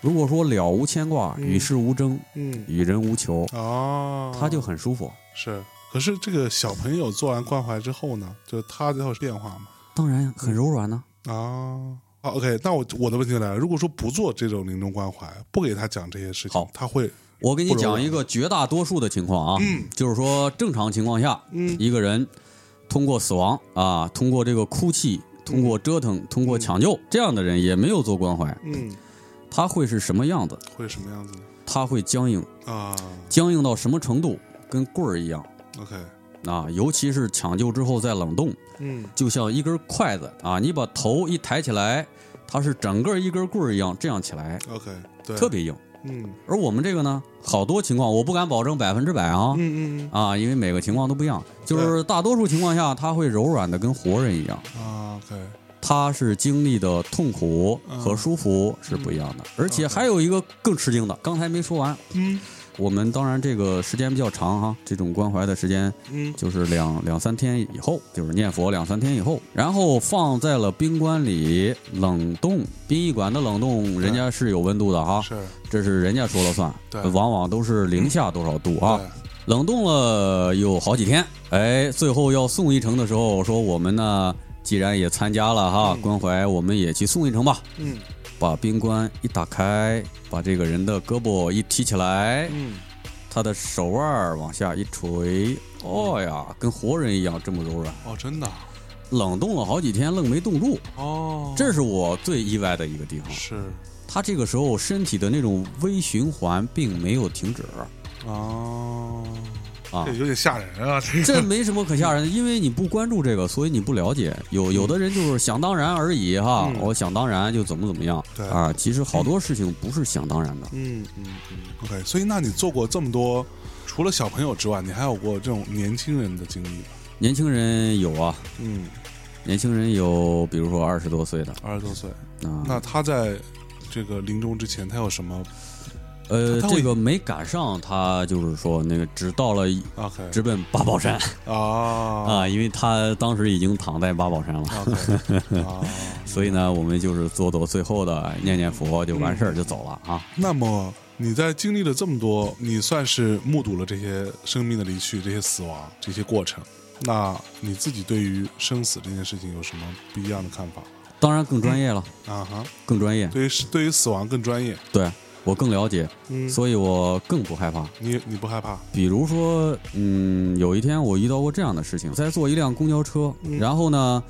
如果说了无牵挂，嗯与世无争，嗯与人无求，哦，他就很舒服。是。可是这个小朋友做完关怀之后呢，就他最后是变化嘛？当然很柔软呢、啊。好，OK，那我我的问题来了，如果说不做这种临终关怀，不给他讲这些事情好，他会，我给你讲一个绝大多数的情况啊，嗯就是说正常情况下，嗯一个人通过死亡啊，通过这个哭泣，通过折腾，通过抢救，这样的人也没有做关怀，嗯，他会是什么样子？会什么样子呢？他会僵硬，啊僵硬到什么程度？跟棍儿一样，OK，啊！尤其是抢救之后再冷冻，嗯。就像一根筷子啊，你把头一抬起来，它是整个一根棍儿一样这样起来，，OK，对，特别硬。嗯。而我们这个呢，好多情况我不敢保证百分之百啊，嗯嗯啊，因为每个情况都不一样。就是大多数情况下，它会柔软的跟活人一样，，OK，它是经历的痛苦和舒服是不一样的。而且还有一个更吃惊的，刚才没说完。嗯我们当然这个时间比较长哈，这种关怀的时间嗯就是两两三天以后，就是念佛两三天以后，然后放在了冰棺里冷冻。殡仪馆的冷冻，人家是有温度的哈，是这是人家说了算对，往往都是零下多少度啊。冷冻了有好几天，哎，最后要送一程的时候，说我们呢，既然也参加了哈、嗯关怀，我们也去送一程吧。嗯把冰棺一打开，把这个人的胳膊一提起来，嗯他的手腕往下一垂，哦呀，跟活人一样这么柔软。哦，真的冷冻了好几天，愣没冻住，哦，这是我最意外的一个地方。是他这个时候身体的那种微循环并没有停止，哦，啊这。有点吓人啊！这 这没什么可吓人的，因为你不关注这个，所以你不了解。有有的人就是想当然而已哈，嗯我想当然就怎么怎么样对啊。其实好多事情不是想当然的。嗯嗯嗯，OK。所以，那你做过这么多，除了小朋友之外，你还有过这种年轻人的经历吗？年轻人有啊，嗯，年轻人有，比如说二十多岁的二十多岁，啊，那他在这个临终之前，他有什么呃，这个没赶上，他就是说那个只到了直奔八宝山啊啊，因为他当时已经躺在八宝山了。所以呢，我们就是做做最后的念念佛就完事儿就走了啊。那么你在经历了这么多，你算是目睹了这些生命的离去、这些死亡、这些过程。那你自己对于生死这件事情有什么不一样的看法？当然更专业了，啊哈，更专业，对于对于死亡更专业，对我更了解，嗯，所以我更不害怕。你你不害怕？比如说，嗯，有一天我遇到过这样的事情，在坐一辆公交车，嗯然后呢，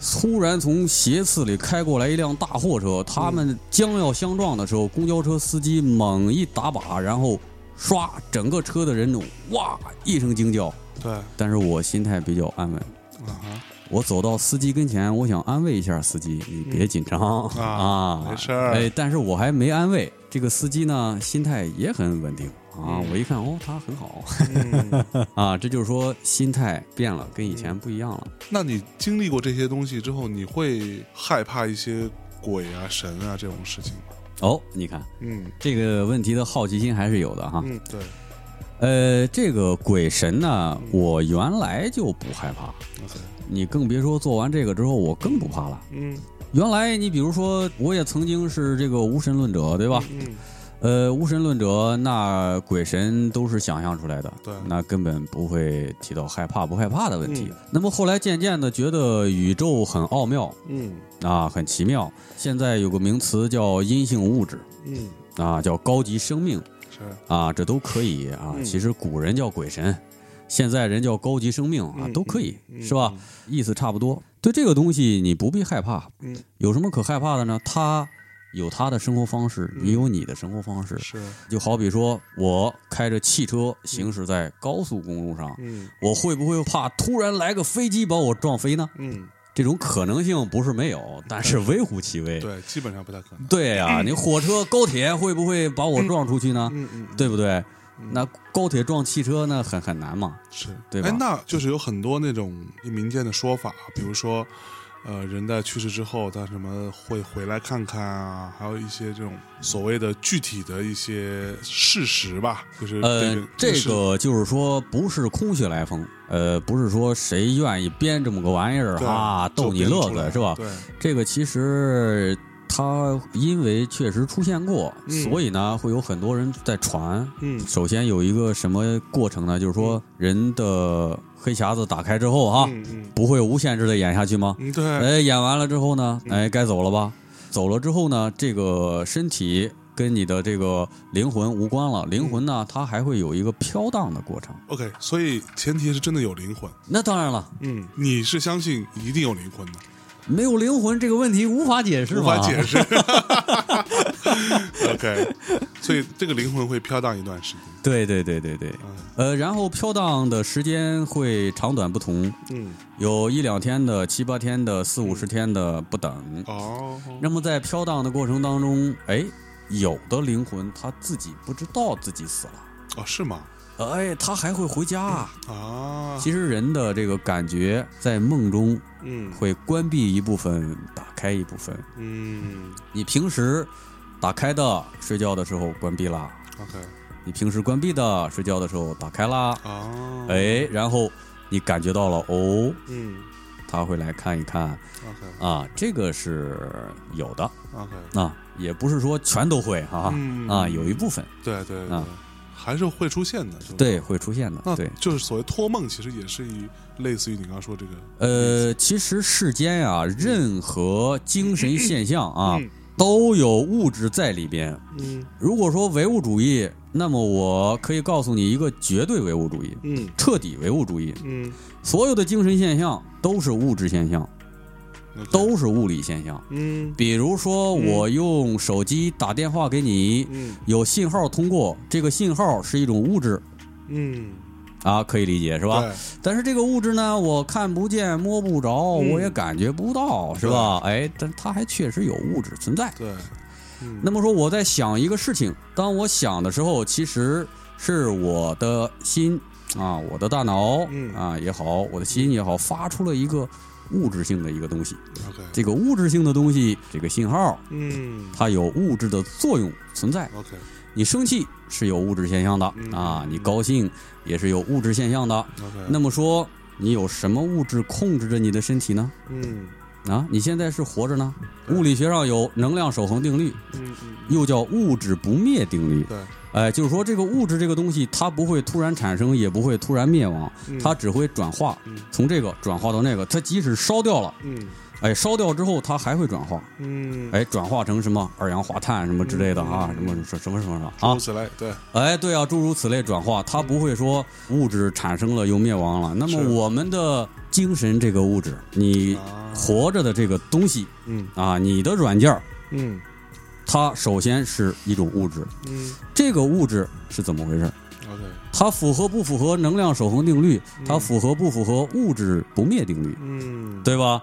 突然从斜刺里开过来一辆大货车，他们将要相撞的时候，公交车司机猛一打把，然后唰，整个车的人哇一声惊叫，对，但是我心态比较安稳。啊哈，我走到司机跟前，我想安慰一下司机，你别紧张、啊啊，没事儿。哎，但是我还没安慰这个司机呢，心态也很稳定。啊。嗯。我一看，哦，他很好。嗯，啊，这就是说心态变了，跟以前不一样了。那你经历过这些东西之后，你会害怕一些鬼啊、神啊这种事情吗？哦，你看嗯。这个问题的好奇心还是有的哈。嗯，对。呃，这个鬼神呢，我原来就不害怕你更别说做完这个之后，我更不怕了。嗯，原来你比如说，我也曾经是这个无神论者，对吧？嗯呃，无神论者，那鬼神都是想象出来的，对那根本不会提到害怕不害怕的问题。嗯那么后来渐渐的觉得宇宙很奥妙嗯啊，很奇妙。现在有个名词叫阴性物质嗯，啊，叫高级生命是，啊，这都可以啊。嗯其实古人叫鬼神，现在人叫高级生命啊，嗯都可以，嗯是吧？意思差不多。对这个东西你不必害怕，嗯有什么可害怕的呢？他有他的生活方式，嗯你有你的生活方式。是，就好比说，我开着汽车行驶在高速公路上，嗯我会不会怕突然来个飞机把我撞飞呢？嗯，这种可能性不是没有，但是微乎其微。对，基本上不太可能。对呀、你火车、高铁会不会把我撞出去呢？嗯嗯，对不对？嗯那高铁撞汽车那很很难嘛。是，对吧哎，那就是有很多那种民间的说法，比如说，呃，人在去世之后，他什么会回来看看啊，还有一些这种所谓的具体的一些事实吧，就是呃，这个就是说不是空穴来风，呃，不是说谁愿意编这么个玩意儿对哈，就逗你乐子是吧？对，这个其实它因为确实出现过，嗯所以呢会有很多人在传。嗯首先有一个什么过程呢？就是说人的黑匣子打开之后哈，嗯嗯不会无限制的演下去吗？嗯，对，哎，演完了之后呢，嗯哎，该走了吧？走了之后呢，这个身体跟你的这个灵魂无关了，灵魂呢，它还会有一个飘荡的过程。OK，所以前提是真的有灵魂。那当然了，嗯，你是相信一定有灵魂的，没有灵魂这个问题无法解释无？法解释。OK，所以这个灵魂会飘荡一段时间。对对对对对，嗯呃，然后飘荡的时间会长短不同，嗯，有一两天的、七八天的、四五十天的不等。哦，那么在飘荡的过程当中，哎，有的灵魂他自己不知道自己死了，哦，是吗？哎，他还会回家啊。啊，其实人的这个感觉在梦中嗯。会关闭一部分，打开一部分。嗯。你平时打开的睡觉的时候关闭啦，，OK，你平时关闭的睡觉的时候打开啦，哦，，哎，然后你感觉到了哦，嗯。他会来看一看，OK。啊，这个是有的。OK，啊，也不是说全都会啊、嗯。啊，有一部分。对对对啊，还是会出现的，对会出现的，那对。就是所谓托梦，其实也是一类似于你刚刚说这个，呃，其实世间啊，任何精神现象啊，嗯都有物质在里边。嗯。如果说唯物主义，那么我可以告诉你一个绝对唯物主义，嗯。彻底唯物主义。嗯，所有的精神现象都是物质现象都是物理现象。嗯。比如说，嗯我用手机打电话给你，嗯。有信号通过，这个信号是一种物质，嗯啊，可以理解是吧？对，但是这个物质呢，我看不见、摸不着，嗯我也感觉不到，是吧？哎，但它还确实有物质存在。对，嗯，那么说，我在想一个事情，当我想的时候，其实是我的心啊，我的大脑嗯啊也好，我的心也好，发出了一个物质性的一个东西。这个物质性的东西，这个信号，嗯它有物质的作用存在。，OK，你生气是有物质现象的嗯啊，你高兴也是有物质现象的。那么说，你有什么物质控制着你的身体呢？嗯啊，你现在是活着呢。物理学上有能量守恒定律，嗯嗯，又叫物质不灭定律。对，哎，就是说这个物质这个东西，它不会突然产生，也不会突然灭亡，嗯它只会转化嗯，从这个转化到那个。它即使烧掉了，嗯哎，烧掉之后它还会转化，嗯，哎，转化成什么二氧化碳什么之类的啊，嗯什么什么什么什么啊，诸如此类，对，哎，对啊，诸如此类转化，它不会说物质产生了又灭亡了。那么我们的精神这个物质，你啊，活着的这个东西嗯啊，你的软件儿嗯它首先是一种物质，嗯这个物质是怎么回事？，OK，它符合不符合能量守恒定律？嗯它符合不符合物质不灭定律？嗯，，对吧？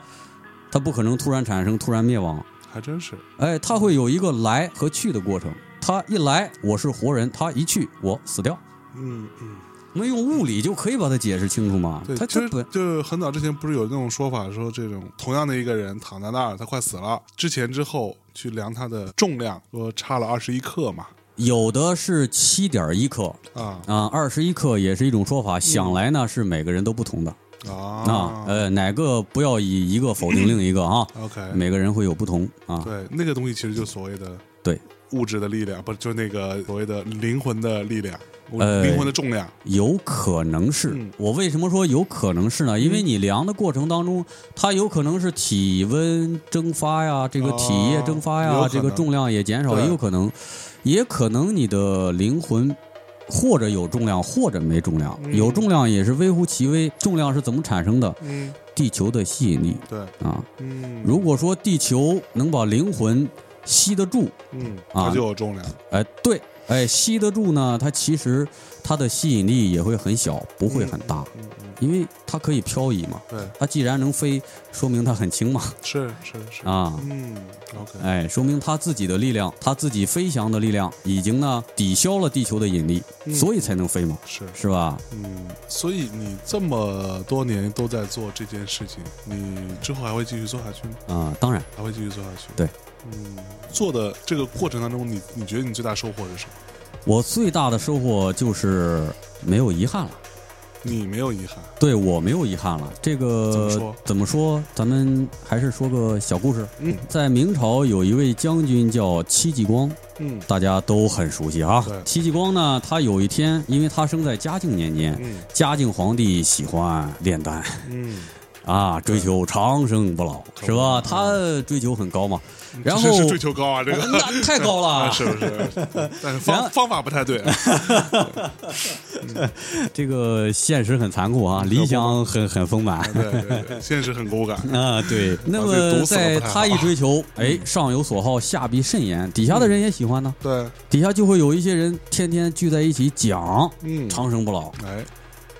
它不可能突然产生，突然灭亡。还真是，哎，它会有一个来和去的过程。它一来，我是活人；它一去，我死掉。嗯嗯。那用物理就可以把它解释清楚吗？对，其实它它本就是很早之前不是有那种说法，说这种同样的一个人躺在那儿，他快死了，之前之后去量他的重量，说差了二十一克嘛，有的是七点一克啊啊，二十一克也是一种说法。想来呢是每个人都不同的啊。啊，呃，哪个不要以一个否定另一个啊，，OK，每个人会有不同啊。对，那个东西其实就所谓的对。物质的力量，不就那个所谓的灵魂的力量，呃灵魂的重量，有可能是、嗯。我为什么说有可能是呢？因为你量的过程当中，它有可能是体温蒸发呀，这个哦体液蒸发呀，这个重量也减少，也有可能，也可能你的灵魂。或者有重量，或者没重量。嗯有重量也是微乎其微。重量是怎么产生的？嗯，地球的吸引力对，啊。嗯，如果说地球能把灵魂吸得住，嗯，啊它就有重量，哎，对，哎，吸得住呢，它其实它的吸引力也会很小，不会很大，嗯嗯，因为它可以漂移嘛。对，它既然能飞，说明它很轻嘛。是是是，啊，嗯，OK，哎，说明它自己的力量，它自己飞翔的力量已经呢抵消了地球的引力，嗯所以才能飞嘛，是。是吧？嗯，所以你这么多年都在做这件事情，你之后还会继续做下去吗？啊，当然，还会继续做下去？对，嗯，做的这个过程当中，你你觉得你最大收获是什么？我最大的收获就是没有遗憾了。你没有遗憾，对我没有遗憾了。这个怎么说怎么说？咱们还是说个小故事。嗯在明朝有一位将军叫戚继光，嗯大家都很熟悉啊。戚继光呢，他有一天，因为他生在嘉靖年间，嗯嘉靖皇帝喜欢炼丹嗯，啊，追求长生不老，是吧？他追求很高嘛。然后是追求高啊，这个。那太高 啊，了，是不是？但是方方法不太对，这个现实很残酷啊，嗯理想很很丰满。对对对，现实很骨感，啊，对，那么在他一追求，哎，上有所好，下必甚焉，底下的人也喜欢呢，对，底下就会有一些人天天聚在一起讲嗯，长生不老，哎，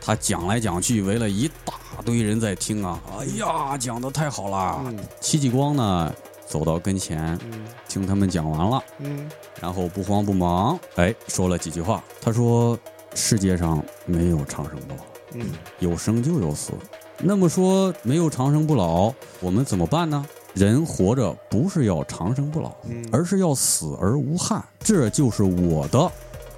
他讲来讲去，围了一大堆人在听啊，哎呀，讲的太好了。嗯。戚继光呢，走到跟前，嗯听他们讲完了，嗯然后不慌不忙，哎，说了几句话，他说：“世界上没有长生不老。”嗯有生就有死。那么说没有长生不老，我们怎么办呢？人活着不是要长生不老，嗯，而是要死而无憾，这就是我的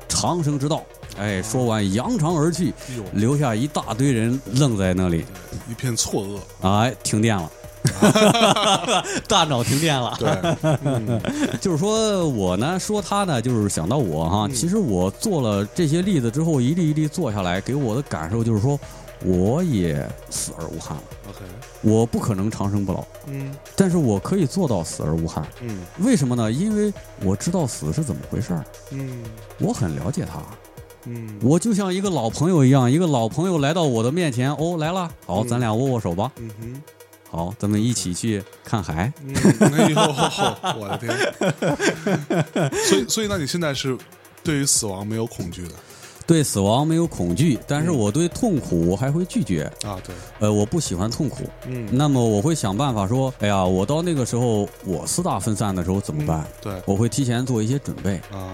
长生之道。哎，说完扬长而去，留下一大堆人愣在那里，一片错愕，哎，停电了。大脑停电了，对，嗯 就是说我呢，说他呢，就是想到我哈。嗯其实我做了这些例子之后，一例一例做下来，给我的感受就是说，我也死而无憾了。，OK，我不可能长生不老，嗯但是我可以做到死而无憾。嗯为什么呢？因为我知道死是怎么回事儿，嗯我很了解他。嗯，我就像一个老朋友一样，一个老朋友来到我的面前，哦，来了，好，嗯咱俩握握手吧。嗯哼。好，咱们一起去看海。嗯，哎呦，我的天！所以，所以，那你现在是对于死亡没有恐惧的？对死亡没有恐惧，但是我对痛苦我还会拒绝。啊，对，呃，我不喜欢痛苦，嗯，那么我会想办法说，哎呀，我到那个时候我四大分散的时候怎么办？对我会提前做一些准备啊，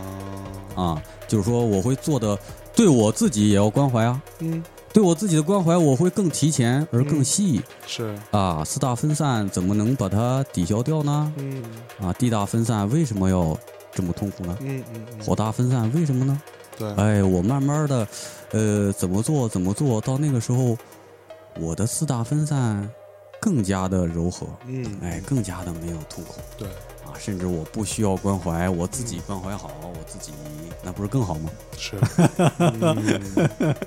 啊，就是说我会做的对我自己也要关怀啊，嗯，对我自己的关怀我会更提前而更嗯细、是，啊。四大分散怎么能把它抵消掉呢？嗯啊，地大分散为什么要这么痛苦呢？嗯嗯嗯，火大分散为什么呢？对，哎，我慢慢的，呃，怎么做怎么做到那个时候，我的四大分散更加的柔和，嗯，哎，更加的没有痛苦对，啊，甚至我不需要关怀，我自己关怀好我自己，那不是更好吗？是，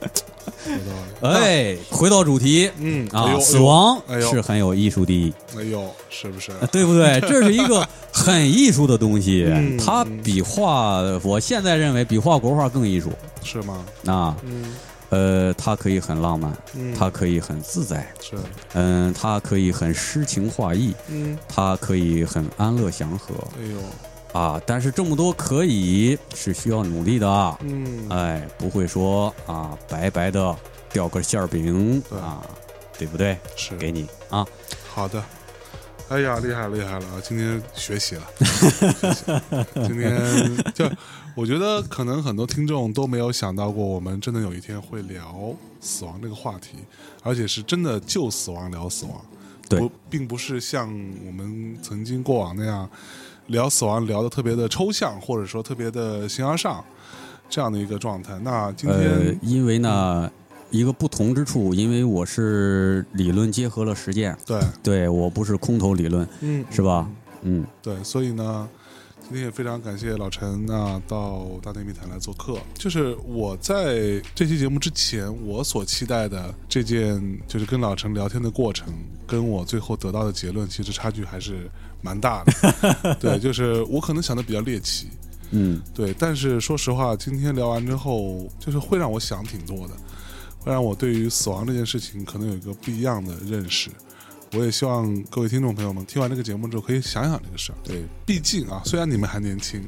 哎，回到主题嗯哎啊，死，亡是很有艺术的，哎呦，是不是？对不对？这是一个很艺术的东西嗯，它嗯比画，我现在认为比画国画更艺术是吗？啊。嗯呃，它可以很浪漫，嗯，它可以很自在，是，嗯，它可以很诗情画意，嗯，它可以很安乐祥和。哎呦，啊。但是这么多可以是需要努力的。啊，嗯，哎，不会说啊白白的掉个馅儿饼对。啊，对不对？是。给你啊，好的。哎呀，厉害了，厉害了！今天学习了，学习了今天就我觉得可能很多听众都没有想到过，我们真的有一天会聊死亡这个话题，而且是真的就死亡聊死亡，对不，并不是像我们曾经过往那样聊死亡聊的特别的抽象，或者说特别的形而上这样的一个状态。那今呃天，，因为呢。一个不同之处，因为我是理论结合了实践，对，对我不是空头理论，嗯，是吧？嗯，对，所以呢，今天也非常感谢老陈啊到大内密谈来做客。就是我在这期节目之前，我所期待的这件就是跟老陈聊天的过程，跟我最后得到的结论，其实差距还是蛮大的。对，就是我可能想的比较猎奇，嗯，对，但是说实话，今天聊完之后，就是会让我想挺多的，会让我对于死亡这件事情可能有一个不一样的认识。我也希望各位听众朋友们听完这个节目之后，可以想想这个事儿。对，毕竟啊，虽然你们还年轻，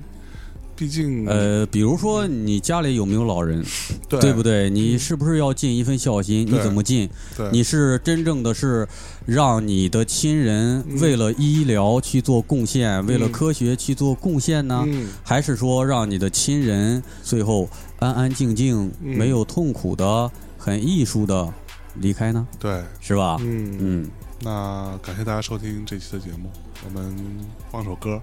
毕竟呃，比如说你家里有没有老人，对对不对？你是不是要尽一份孝心？你怎么尽？对，你是真正的是让你的亲人嗯为了医疗去做贡献，为了嗯科学去做贡献呢？嗯还是说让你的亲人最后安安静静、嗯没有痛苦的、很艺术的离开呢？对，是吧？嗯嗯，那感谢大家收听这期的节目，我们放首歌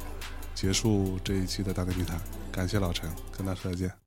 结束这一期的大内密谈。感谢老陈，跟大家说再见。